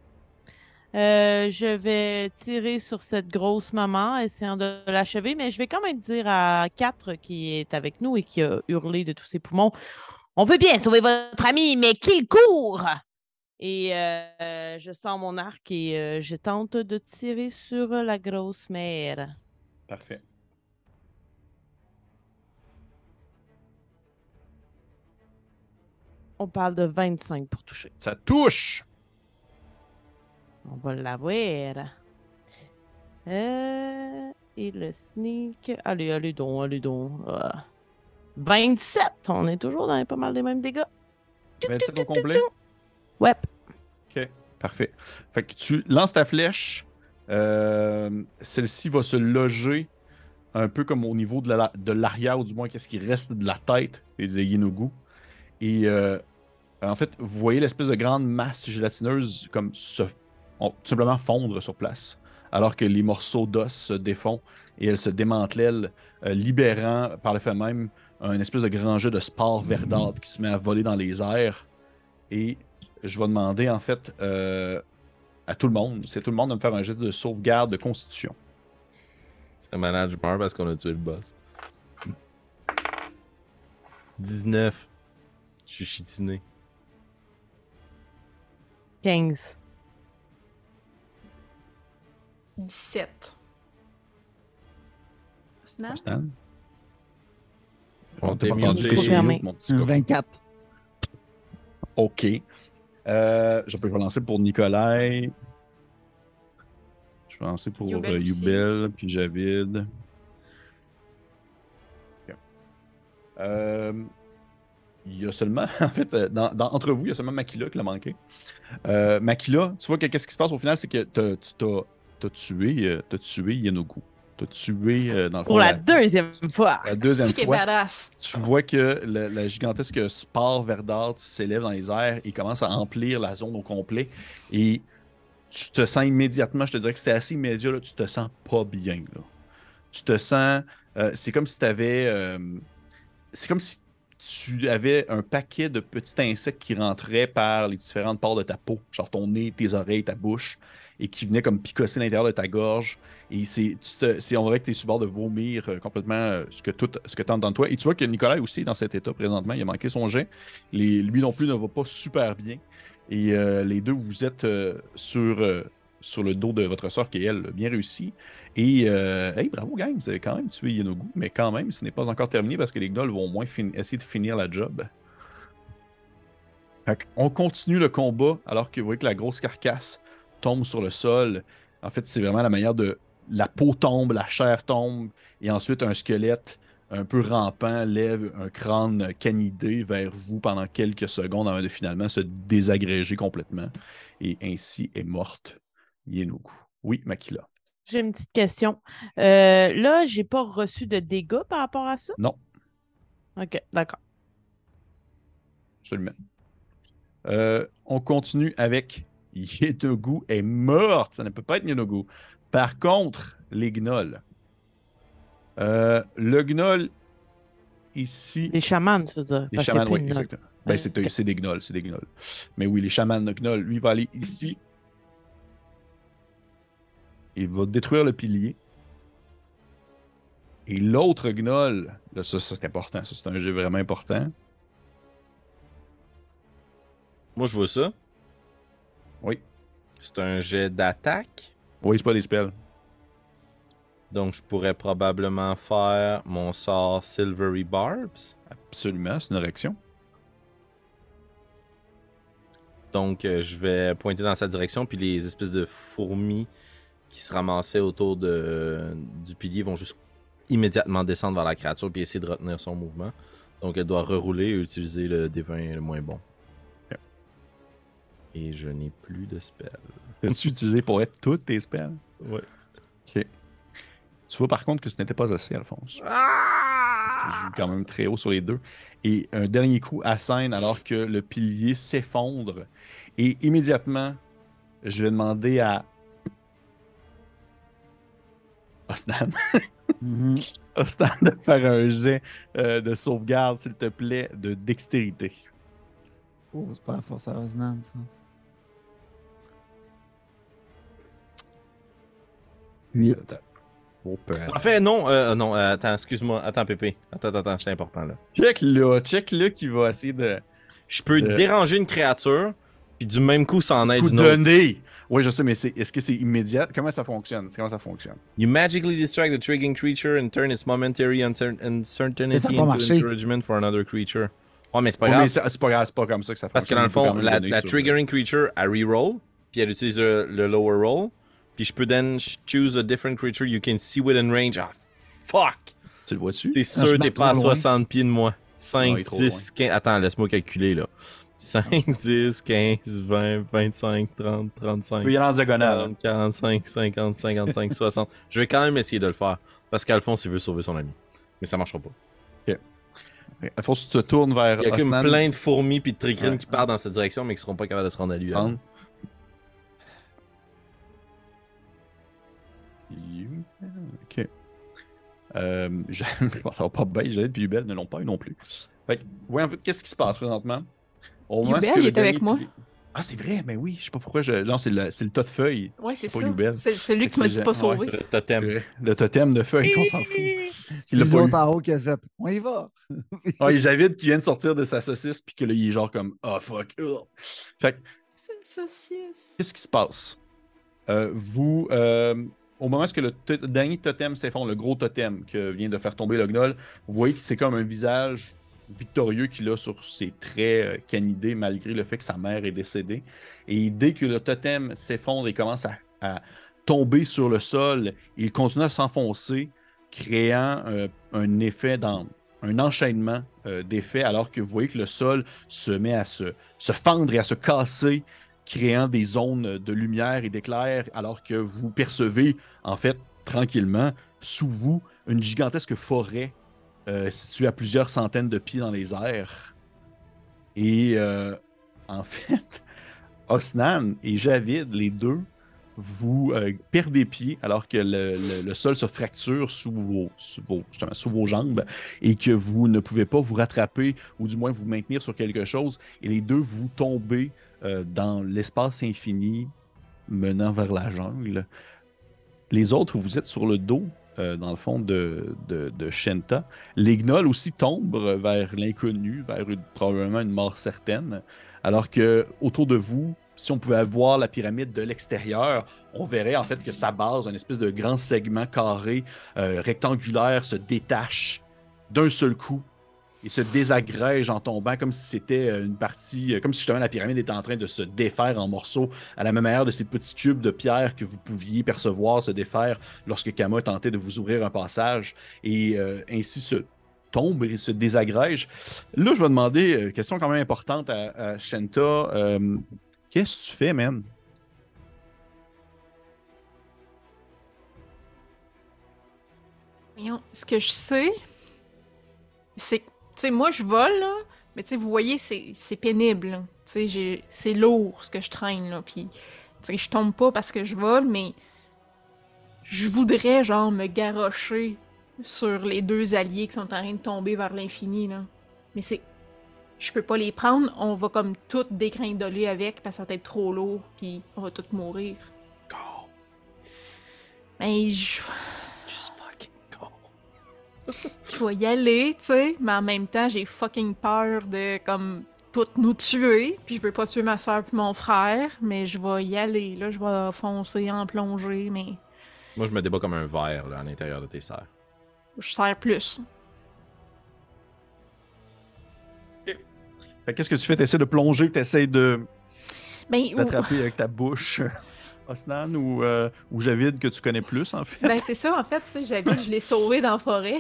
Euh, je vais tirer sur cette grosse maman, essayant de l'achever, mais je vais quand même dire à 4 qui est avec nous et qui a hurlé de tous ses poumons On veut bien sauver votre ami, mais qu'il court Et euh, je sors mon arc et euh, je tente de tirer sur la grosse mère. Parfait. On parle de 25 pour toucher. Ça touche. On va l'avoir. Euh, et le sneak. Allez, allez donc, allez donc. Ah. 27! On est toujours dans pas mal les mêmes dégâts. 27 au complet? Ouais. Ok, parfait. Fait que tu lances ta flèche. euh, Celle-ci va se loger un peu comme au niveau de la- de l'arrière, ou du moins qu'est-ce qui reste de la tête et de Yenogu. Et euh, en fait, vous voyez l'espèce de grande masse gélatineuse comme se, on- tout simplement fondre sur place, alors que les morceaux d'os se défont et elle se démantèle, euh, libérant par le fait même un espèce de grand jet de sport verdâtre qui se met à voler dans les airs. Et je vais demander en fait euh, à tout le monde, c'est tout le monde de me faire un jet de sauvegarde de constitution. C'est meurs parce qu'on a tué le boss. 19. Je suis chitiné. 15. 17. Snap? Stan? On t'a entendu mon petit Un gars. 24. OK. Euh, je peux je vais lancer pour Nikolai. Je vais lancer pour Youbel euh, puis Javid. Euh, il y a seulement, *laughs* en fait, dans, dans- entre vous, il y a seulement Makila qui l'a manqué. Euh, Makila, tu vois que qu'est-ce qui se passe au final, c'est que tu t'as t'as tué, euh, t'as tué Yenogu. T'as tué, euh, dans le fond, Pour la deuxième fois. la deuxième fois tu vois que la gigantesque spore verdâtre s'élève dans les airs et commence à emplir la zone au complet. Et tu te sens immédiatement, je te dirais que c'est assez immédiat, là, tu te sens pas bien. là. Tu te sens. euh, c'est comme si tu avais. c'est comme si tu avais un paquet de petits insectes qui rentraient par les différentes parts de ta peau, genre ton nez, tes oreilles, ta bouche, et qui venaient comme picosser l'intérieur de ta gorge. Et c'est, on dirait que tu es sur bord de vomir euh, complètement euh, ce que tout, ce que tu dans toi. Et tu vois que Nicolas aussi est dans cet état présentement. Il a manqué son jet. Lui non plus ne va pas super bien. Et euh, les deux, vous êtes sur, sur le dos de votre soeur qui, elle, a bien réussi. Et hey, bravo, gang, vous avez quand même tué Yenogu, mais quand même, ce n'est pas encore terminé parce que les gnolls vont au moins essayer de finir la job. On continue le combat alors que vous voyez que la grosse carcasse tombe sur le sol. En fait, c'est vraiment la manière de. La peau tombe, la chair tombe, et ensuite un squelette un peu rampant lève un crâne canidé vers vous pendant quelques secondes avant de finalement se désagréger complètement. Et ainsi est morte Yenogu. Oui, Makila. J'ai une petite question. Euh, là, j'ai pas reçu de dégâts par rapport à ça? Non. OK, d'accord. Absolument. Euh, on continue avec Yenogu est morte. Ça ne peut pas être Yenogu. Par contre, les gnolls. Euh, le gnoll ici. Les chamans, dire. Les chamans, oui, exactement. Ben, c'est des gnolls, c'est des gnolls. Mais oui, les chamans de gnoll, lui va aller ici. Il va détruire le pilier. Et l'autre gnoll, là, ça, ça, c'est important, ça c'est un jeu vraiment important. Moi, je vois ça. Oui. C'est un jet d'attaque. Oui, c'est pas des spells. Donc, je pourrais probablement faire mon sort Silvery Barbs. Absolument, c'est une réaction. Donc, euh, je vais pointer dans sa direction, puis les espèces de fourmis qui se ramassaient autour de, du pilier vont juste immédiatement descendre vers la créature puis essayer de retenir son mouvement. Donc, elle doit rerouler et utiliser le D20 le moins bon. Et je n'ai plus de spell. *laughs* Peux-tu utiliser pour être toutes tes spells? Ouais. Ok. Tu vois par contre que ce n'était pas assez, Alphonse. Parce que je joue quand même très haut sur les deux. Et un dernier coup à scène alors que le pilier s'effondre. Et immédiatement, je vais demander à Osnan, Mhm. *laughs* Osnan de faire un jet euh, de sauvegarde, s'il te plaît, de dextérité. Oh, c'est pas la force à résonance, ça. 8. Oh, père. En fait, non, euh, non, euh, attends, excuse-moi. Attends, Pépé. Attends, attends, c'est important là. Check là, check là qui va essayer de Je peux Euh. déranger une créature, puis du même coup, ça en aide vous une autre. donner. Oui, je sais, mais c'est- est-ce que c'est immédiat? Comment ça fonctionne? Comment ça fonctionne? You magically distract the triggering creature and turn its momentary uncer- uncertainty into marché. encouragement for another creature. Ouais, mais c'est pas Ouais, grave. mais c'est pas grave, c'est pas comme ça que ça fonctionne. Parce que dans le fond, la, triggering creature, elle reroll, puis elle utilise le, le lower roll, puis je peux then ch- choose a different creature you can see within range. Ah, fuck! Tu le vois-tu? C'est Ah, sûr, t'es pas à loin. 60 pieds de moi. Non, 5, il est trop 10, 15. Attends, laisse-moi calculer là. 5, 10, 15, 20, 25, 30, Tu 35. peux y aller en diagonale. 40, 45, 50, 55, 60. Je vais quand même essayer de le faire. Parce qu'Alphonse, il veut sauver son ami. Mais ça marchera pas. Alphonse, tu te tournes vers Il y a comme plein de fourmis puis de tricrines Ouais. qui partent dans cette direction, mais qui seront pas capables de se rendre à lui. hein. Ok. Euh, *laughs* je pense que ça va pas bien. J'allais puis Hubel ne l'ont pas eu non plus. Fait que, voyons un peu qu'est-ce qui se passe présentement? Que il est avec moi. Ah, c'est vrai, mais oui, je sais pas pourquoi. Je... Genre, c'est le, c'est le tas de feuilles. Ouais, c'est pas ça. Hubel. C'est celui tu m'as c'est dit pas sauver. Le totem. Le, totem de feuilles, on s'en fout. Il l'a pas eu. l'autre en haut qui a fait On y va. *laughs* Ah, il y a Javid qui vient de sortir de sa saucisse, puis que là, il est genre comme Oh fuck. Fait que, C'est le saucisse. qu'est-ce qui se passe? Euh, vous, euh, au moment où le dernier totem s'effondre, le gros totem que vient de faire tomber le gnoll, vous voyez que c'est comme un visage victorieux qu'il a sur ses traits euh, canidés, malgré le fait que sa mère est décédée. Et dès que le totem s'effondre et commence à, tomber sur le sol, il continue à s'enfoncer, créant euh, un effet dans un enchaînement euh, d'effets, alors que vous voyez que le sol se met à se fendre et à se casser, créant des zones de lumière et d'éclair, alors que vous percevez, en fait, tranquillement, sous vous, une gigantesque forêt euh, située à plusieurs centaines de pieds dans les airs. Et euh, en *laughs* fait, Osnan et Javid, les deux, vous euh, perdez pied alors que le, le- le sol se fracture sous vos, sous, vos, sous vos jambes et que vous ne pouvez pas vous rattraper ou du moins vous maintenir sur quelque chose. Et les deux, vous tombez euh, dans l'espace infini menant vers la jungle. Les autres, vous êtes sur le dos, euh, dans le fond, de, de, Shenta. Les gnolls aussi tombent vers l'inconnu, vers probablement une mort certaine. Alors que autour de vous, si on pouvait voir la pyramide de l'extérieur, on verrait en fait que sa base, un espèce de grand segment carré, euh, rectangulaire, se détache d'un seul coup et se désagrège en tombant comme si c'était euh, une partie, euh, comme si justement la pyramide était en train de se défaire en morceaux, à la même manière de ces petits cubes de pierre que vous pouviez percevoir se défaire lorsque Kama tentait de vous ouvrir un passage, et euh, ainsi se tombe et se désagrège. Là, je vais demander, question quand même importante à, à Shenta, qu'est-ce que tu fais, man? Ce que je sais, c'est que, sais, moi, je vole, là, mais tu sais, vous voyez, c'est pénible. Tu sais, j'ai- c'est lourd, ce que je traîne, là, puis, tu sais, je tombe pas parce que je vole, mais je voudrais, genre, me garrocher sur les deux alliés qui sont en train de tomber vers l'infini, là. Mais c'est... Je peux pas les prendre, on va comme tout décrindoler avec parce que ça va être trop lourd, puis on va tous mourir. Mais je... *laughs* Je vais y aller, tu sais, mais en même temps, j'ai fucking peur de, comme, toutes nous tuer, puis je veux pas tuer ma soeur puis mon frère, mais je vais y aller, là, je vais foncer en plongée, mais Moi, je me débat comme un verre là, à l'intérieur de tes serres. je sers plus. Qu'est-ce que tu fais? Tu essaies de plonger, tu essaies de Ben, ou- avec ta bouche Osnan ou, euh, ou Javid que tu connais plus, en fait? ben c'est ça, en fait, tu sais, j'avais, je l'ai sauvé dans la forêt.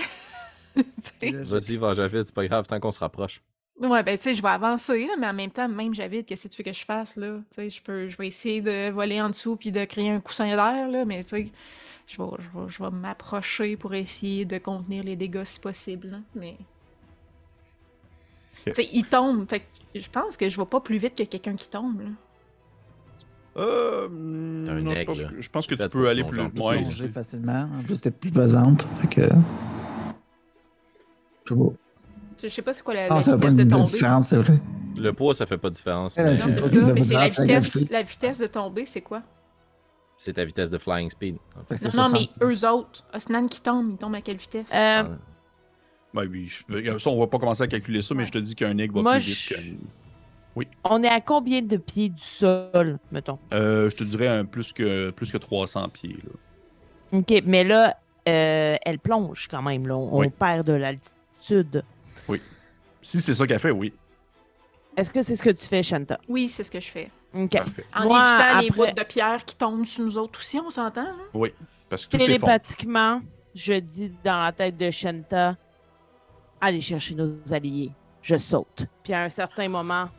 *laughs* Vas-y, va, Javid, c'est pas grave, tant qu'on se rapproche. Ouais, ben, tu sais, je vais avancer, là, mais en même temps, même j'habite, qu'est-ce que tu veux que je fasse, là? Tu sais, je peux, je vais essayer de voler en dessous puis de créer un coussin d'air, là, mais tu sais, je vais, je vais, je vais m'approcher pour essayer de contenir les dégâts si possible, là, mais... Tu sais, il tombe, fait que je pense que je vais pas plus vite que quelqu'un qui tombe, là. Euh, non, je pense, je pense que tu peux aller plus loin. Plonger facilement. En plus, t'es plus pesante. Fait que. Je sais pas. Je sais pas c'est quoi la, Non, la pas vitesse de tomber. différence, c'est vrai. Le poids, ça fait pas de différence. Mais, c'est Non, euh, mais c'est la vitesse, gravité. la vitesse de tomber, c'est quoi? c'est ta vitesse de flying speed. Non, mais 60. eux autres, Osnan qui tombe, il tombe à quelle vitesse? Euh, Ouais. Ben oui, ça, on va pas commencer à calculer ça, mais je te dis qu'un aigle va Moi, plus vite je- qu'un. On est à combien de pieds du sol, mettons? Euh, je te dirais un plus que, plus que 300 pieds. Là. OK, mais là, euh, elle plonge quand même. Là. On Oui. perd de l'altitude. Si c'est ça qu'elle fait, oui. Est-ce que c'est ce que tu fais, Shanta? Oui, c'est ce que je fais. OK. Parfait. En Moi, évitant les bouts de pierre qui tombent sur nous autres aussi, on s'entend, là? Oui. Parce que. Télépathiquement, je dis dans la tête de Shanta, allez chercher nos alliés. Je saute. Puis à un certain moment,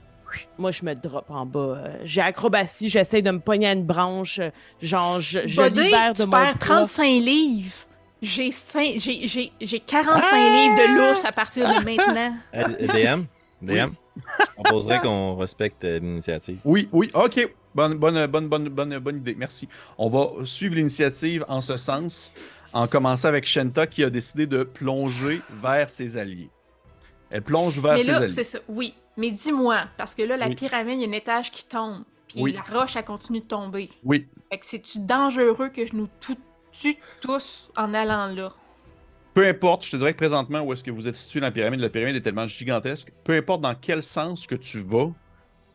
moi, je me drop en bas. Euh, J'ai acrobatie, j'essaie de me pogner à une branche. euh, Genre, je, je Buddy, libère de tu mon perds poids. 35 livres. J'ai cinq- j'ai- j'ai j'ai 45 Ah! livres de l'ours à partir de maintenant. *laughs* Euh, DM, DM, je proposerais qu'on respecte l'initiative. Oui, oui, ok. Bonne, bonne, bonne, bonne, bonne, bonne idée. Merci. On va suivre l'initiative en ce sens, en commençant avec Shenta qui a décidé de plonger vers ses alliés. Elle plonge vers Mais ses là, alliés. c'est ça. Oui. Mais dis-moi, parce que là, la Oui. pyramide, il y a un étage qui tombe. Puis Oui. la roche, elle continue de tomber. Oui, Fait que c'est-tu dangereux que je nous tue tous en allant là? peu importe, je te dirais que présentement où est-ce que vous êtes situé dans la pyramide, la pyramide est tellement gigantesque, peu importe dans quel sens que tu vas,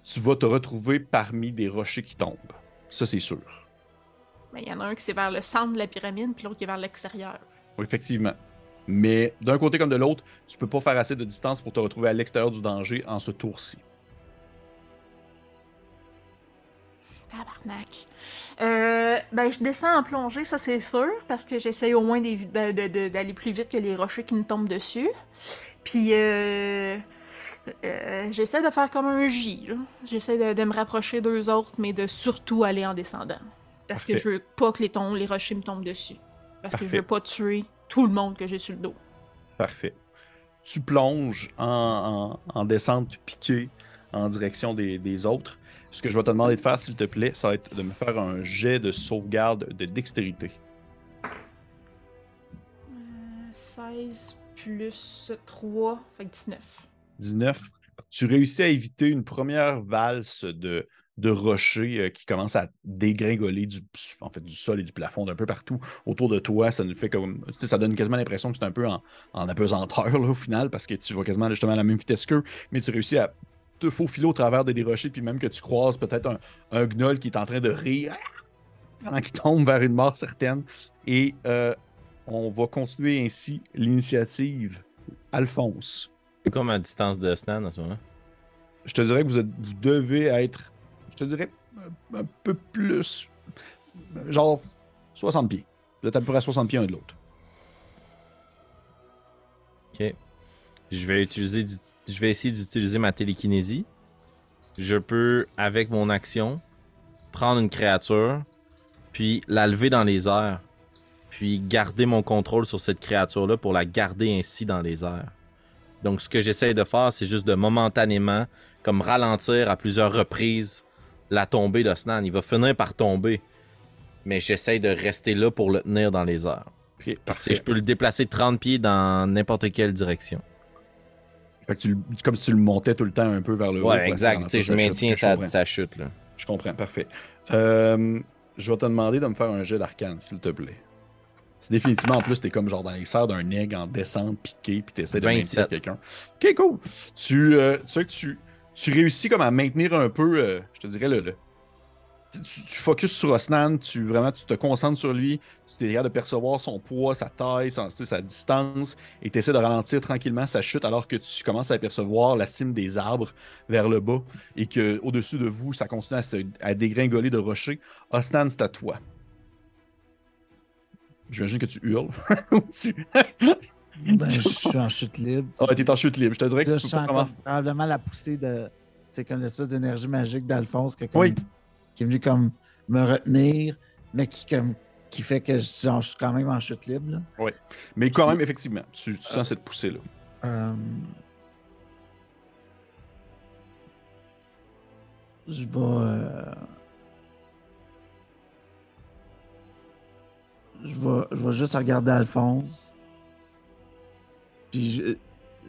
tu vas te retrouver parmi des rochers qui tombent. Ça, c'est sûr. Mais il y en a un qui c'est vers le centre de la pyramide, puis l'autre qui est vers l'extérieur. Oui, effectivement. Mais d'un côté comme de l'autre, tu peux pas faire assez de distance pour te retrouver à l'extérieur du danger en ce tour-ci. Tabarnak. Euh, ben, je descends en plongée, ça c'est sûr, parce que j'essaye au moins de- d'aller plus vite que les rochers qui me tombent dessus. Puis, euh, euh, j'essaie de faire comme un J. J'essaie de, de me rapprocher d'eux autres, mais de surtout aller en descendant. Parce que je veux pas que les, rochers me tombent dessus. Parce que je veux pas tuer tout le monde que j'ai sur le dos. Parfait. Tu plonges en, en- en descente piquée en direction des, des autres. Ce que je vais te demander de faire, s'il te plaît, ça va être de me faire un jet de sauvegarde de dextérité. Euh, 16 plus 3, fait que 19. 19. Tu réussis à éviter une première valse de, de rochers euh, qui commence à dégringoler du, en fait, du sol et du plafond d'un peu partout autour de toi. Ça nous fait comme. ça donne quasiment l'impression que c'est un peu en, en apesanteur là, au final parce que tu vas quasiment justement à la même vitesse qu'eux, mais tu réussis à te faufiler au travers de des rochers, puis même que tu croises peut-être un, un gnoll qui est en train de rire *laughs* pendant qu'il tombe vers une mort certaine. Et euh, on va continuer ainsi l'initiative. Alphonse. C'est quoi ma distance de Snan en ce moment? je te dirais que vous, êtes, vous devez être, je te dirais, un, peu plus, genre 60 pieds. Vous êtes à peu près à 60 pieds un de l'autre. Ok. Je vais utiliser je vais essayer d'utiliser ma télékinésie. Je peux, avec mon action, prendre une créature, puis la lever dans les airs, puis garder mon contrôle sur cette créature-là pour la garder ainsi dans les airs. Donc, ce que j'essaie de faire, c'est juste de momentanément, comme ralentir à plusieurs reprises la tombée de Snan. Il va finir par tomber, mais j'essaie de rester là pour le tenir dans les airs. Ok, C'est- parfait. Je peux le déplacer de 30 pieds dans n'importe quelle direction. Fait que tu, le- comme si tu le montais tout le temps un peu vers le haut. Ouais, exact. je maintiens chute. sa, chute. Là. Je comprends, parfait. Euh, je vais te demander de me faire un jet d'arcane, s'il te plaît. C'est définitivement, en plus, t'es comme genre dans les serres d'un aigle en descente, piqué, puis t'essaies de maintenir 27. quelqu'un. Ok, cool. Tu, euh, tu sais que tu, tu réussis comme à maintenir un peu, euh, je te dirais, le, tu, focuses sur Osnan, tu vraiment tu te concentres sur lui, tu t'es de percevoir son poids, sa taille, sa distance, et tu essaies de ralentir tranquillement sa chute alors que tu commences à apercevoir la cime des arbres vers le bas et que au-dessus de vous, ça continue à, dégringoler de rochers. Osnan, c'est à toi. J'imagine que tu hurles. *laughs* Tu... Ben, je suis en chute libre. Ah, t'es en chute libre. Je te dirais que Là, tu je pas sens vraiment. probablement la poussée de. C'est comme l'espèce d'énergie magique d'Alphonse que comme- Oui. qui est venu comme me retenir, mais qui comme qui fait que je, genre, je suis quand même en chute libre. là. Mais quand même, effectivement, tu, tu sens cette poussée-là. Euh, Je vais. euh, Je vais, je vais juste regarder Alphonse. Puis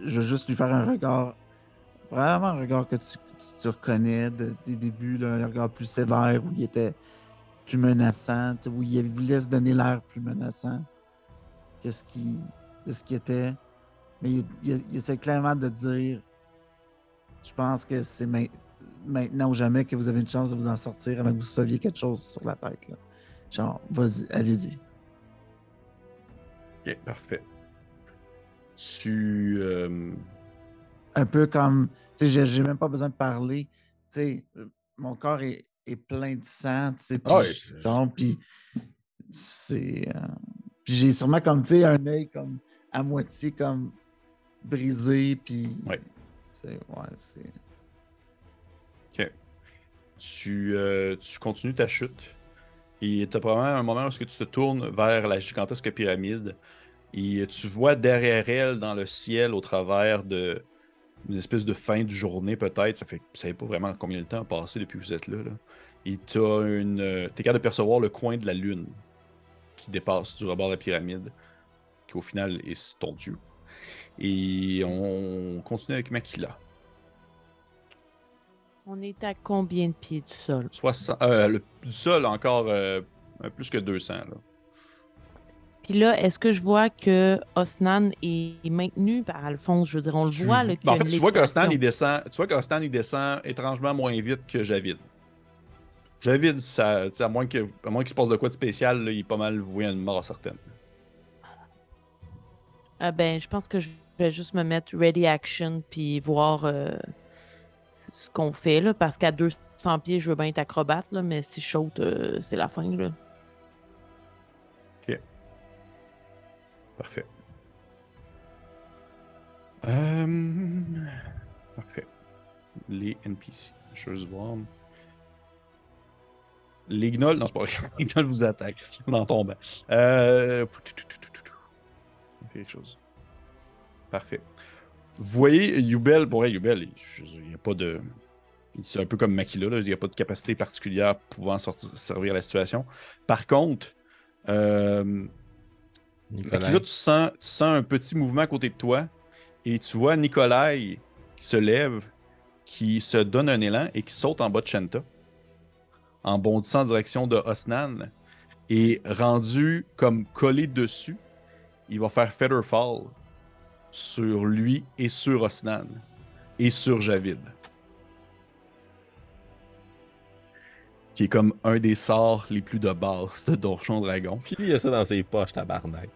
je, vais juste lui faire un regard. Vraiment un regard que tu, reconnais de- des débuts, un regard plus sévère où il était plus menaçant, où il voulait se donner l'air plus menaçant que ce qui, était. Mais il, essaie clairement de dire Je pense que c'est main- maintenant ou jamais que vous avez une chance de vous en sortir avant que vous saviez quelque chose sur la tête. Genre, vas-y, allez-y. Ok, parfait. Tu. euh, Un peu comme, tu sais, j'ai- même pas besoin de parler. Tu sais, mon corps est, est plein de sang, tu sais, puis je tombe, puis c'est. euh, puis j'ai sûrement comme, tu sais, un œil comme à moitié comme brisé, puis. Ouais. Tu sais, ouais, c'est. Ok. Tu, euh, tu continues ta chute. Et tu as probablement un moment où tu te tournes vers la gigantesque pyramide. Et tu vois derrière elle, dans le ciel, au travers de une espèce de fin de journée, peut-être. Ça fait que vous savez pas vraiment combien de temps a passé depuis que vous êtes là. là. Et tu une. euh, T'es capable de percevoir le coin de la lune qui dépasse du rebord de la pyramide, qui au final est ton dieu. Et on continue avec Makila. On est à combien de pieds du sol? 60, euh, le, du sol, encore euh, plus que 200. Là. Puis là, est-ce que je vois que Osnan est maintenu par Alphonse? Je veux dire, on le voit. Là, en fait, tu vois lévitation. il descend, tu vois il descend étrangement moins vite que Javid. Javid, ça, à moins qu'il se passe de quoi de spécial, là, il est pas mal voué à une mort certaine. Ah ben, je pense que je vais juste me mettre ready action puis voir euh, ce qu'on fait là, parce qu'à 200 pieds, je veux bien être acrobate là, mais si je saute, euh, c'est la fin là. Parfait. Euh, Parfait. Les NPC. Je veux juste voir. Les gnolls, non, c'est pas vrai. *laughs* Les gnolls vous attaquent en tombant. Euh... Quelque chose. Parfait. Vous voyez, Yubel, pour vrai, Yubel, il n'y a pas de. C'est un peu comme Makila, là, il n'y a pas de capacité particulière pouvant sortir, servir à la situation. Par contre, euh, Nicolas. Makila, tu sens, tu sens un petit mouvement à côté de toi et tu vois Nikolai qui se lève, qui se donne un élan et qui saute en bas de Shanta en bondissant en direction de Osnan et rendu comme collé dessus, il va faire Featherfall sur lui et sur Osnan et sur Javid. Qui est comme un des sorts les plus de base de Donjon Dragon. Puis lui, il a ça dans ses poches, tabarnak.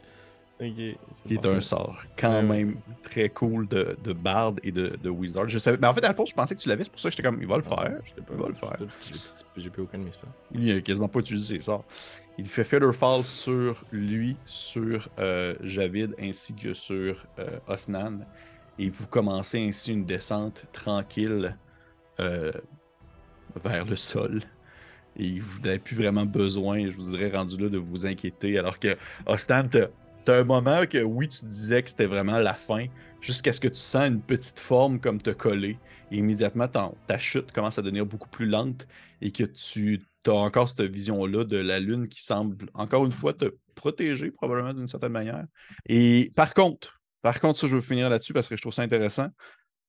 Ok. qui est un sort quand Ouais, ouais. même très cool de, de Bard et de, de Wizard. Je savais, mais en fait, à je pensais que tu l'avais, c'est pour ça que j'étais comme, il va le faire. Je pas Il va le faire. J'ai plus- aucun de mes spells. Il a quasiment pas utilisé ses sorts. Il fait Featherfall sur lui, sur euh, Javid ainsi que sur euh, Osnan. Et vous commencez ainsi une descente tranquille euh, vers le sol. Et vous n'avez plus vraiment besoin, je vous dirais, rendu là, de vous inquiéter. Alors que Osnan, t'as un moment que oui, tu disais que c'était vraiment la fin, jusqu'à ce que tu sens une petite forme comme te coller. Et immédiatement, ta chute commence à devenir beaucoup plus lente et que tu as encore cette vision-là de la Lune qui semble, encore une fois, te protéger probablement d'une certaine manière. Et par contre, par contre, ça, je veux finir là-dessus parce que je trouve ça intéressant.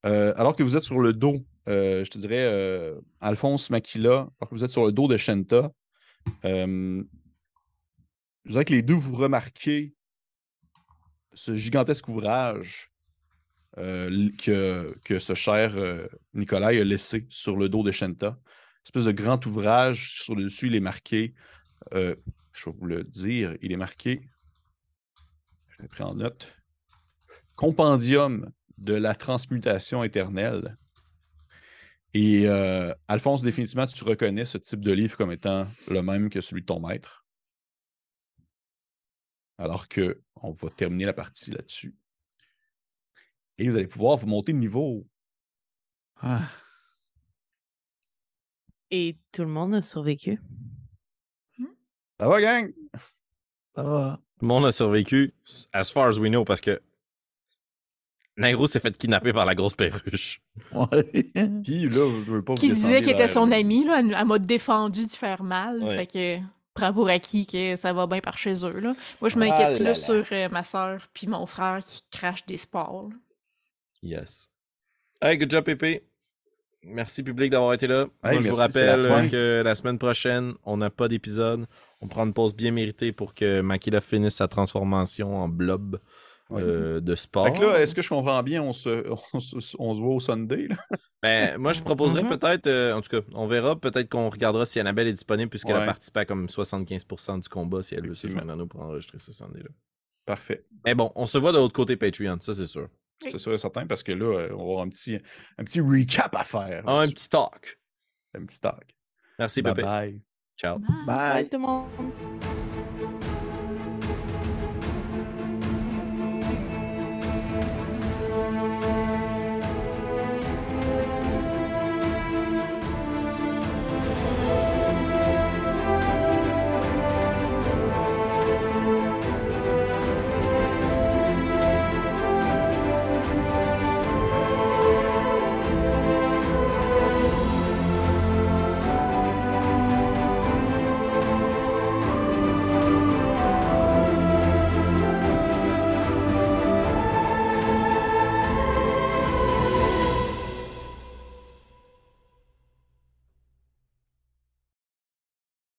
Euh, alors que vous êtes sur le dos, euh, je te dirais, euh, Alphonse Makila, alors que vous êtes sur le dos de Shenta, je dirais que les deux, vous remarquez ce gigantesque ouvrage que, que ce cher Nicolas a laissé sur le dos de Shenta. Espèce de grand ouvrage, sur le dessus, il est marqué, je vais vous le dire, il est marqué, je l'ai pris en note, Compendium de la transmutation éternelle. Et euh, Alphonse, définitivement, tu reconnais ce type de livre comme étant le même que celui de ton maître? Alors que on va terminer la partie là-dessus. Et vous allez pouvoir vous monter de niveau. Ah, Et tout le monde a survécu. Ça va, gang? ça va. Tout le monde a survécu, as far as we know, parce que Nairo s'est fait kidnapper par la grosse perruche. Ouais. *laughs* Puis là, je veux pas vous Qui disait qu'il était son ami, là, elle, elle m'a défendu de faire mal. Ouais. Fait que prends pour acquis que ça va bien par chez eux. Là. Moi, je Ah m'inquiète là plus là. sur euh, ma soeur puis mon frère qui crachent des sports. là. Yes. Hey, good job, Pépé. Merci, public, d'avoir été là. Hey, Moi, je vous la rappelle que la semaine prochaine, on n'a pas d'épisode. On prend une pause bien méritée pour que Makila finisse sa transformation en blob Ouais. euh, de sport. Fait que là, est-ce que je comprends bien, on se, *laughs* on se, on se voit au Sunday? Là? Ben, moi, je proposerais Mhm. peut-être, euh, en tout cas, on verra, peut-être qu'on regardera si Annabelle est disponible, puisqu'elle a participé à comme 75% du combat, si elle veut se joindre à nous pour enregistrer ce Sunday-là. Parfait. Mais bon, on se voit de l'autre côté Patreon, ça c'est sûr. Oui. C'est sûr et certain parce que là, euh, on va avoir un petit, un petit recap à faire. Ah, un petit talk. un petit talk. Merci, Bye Pépé. bye. Ciao. Bye. tout le monde.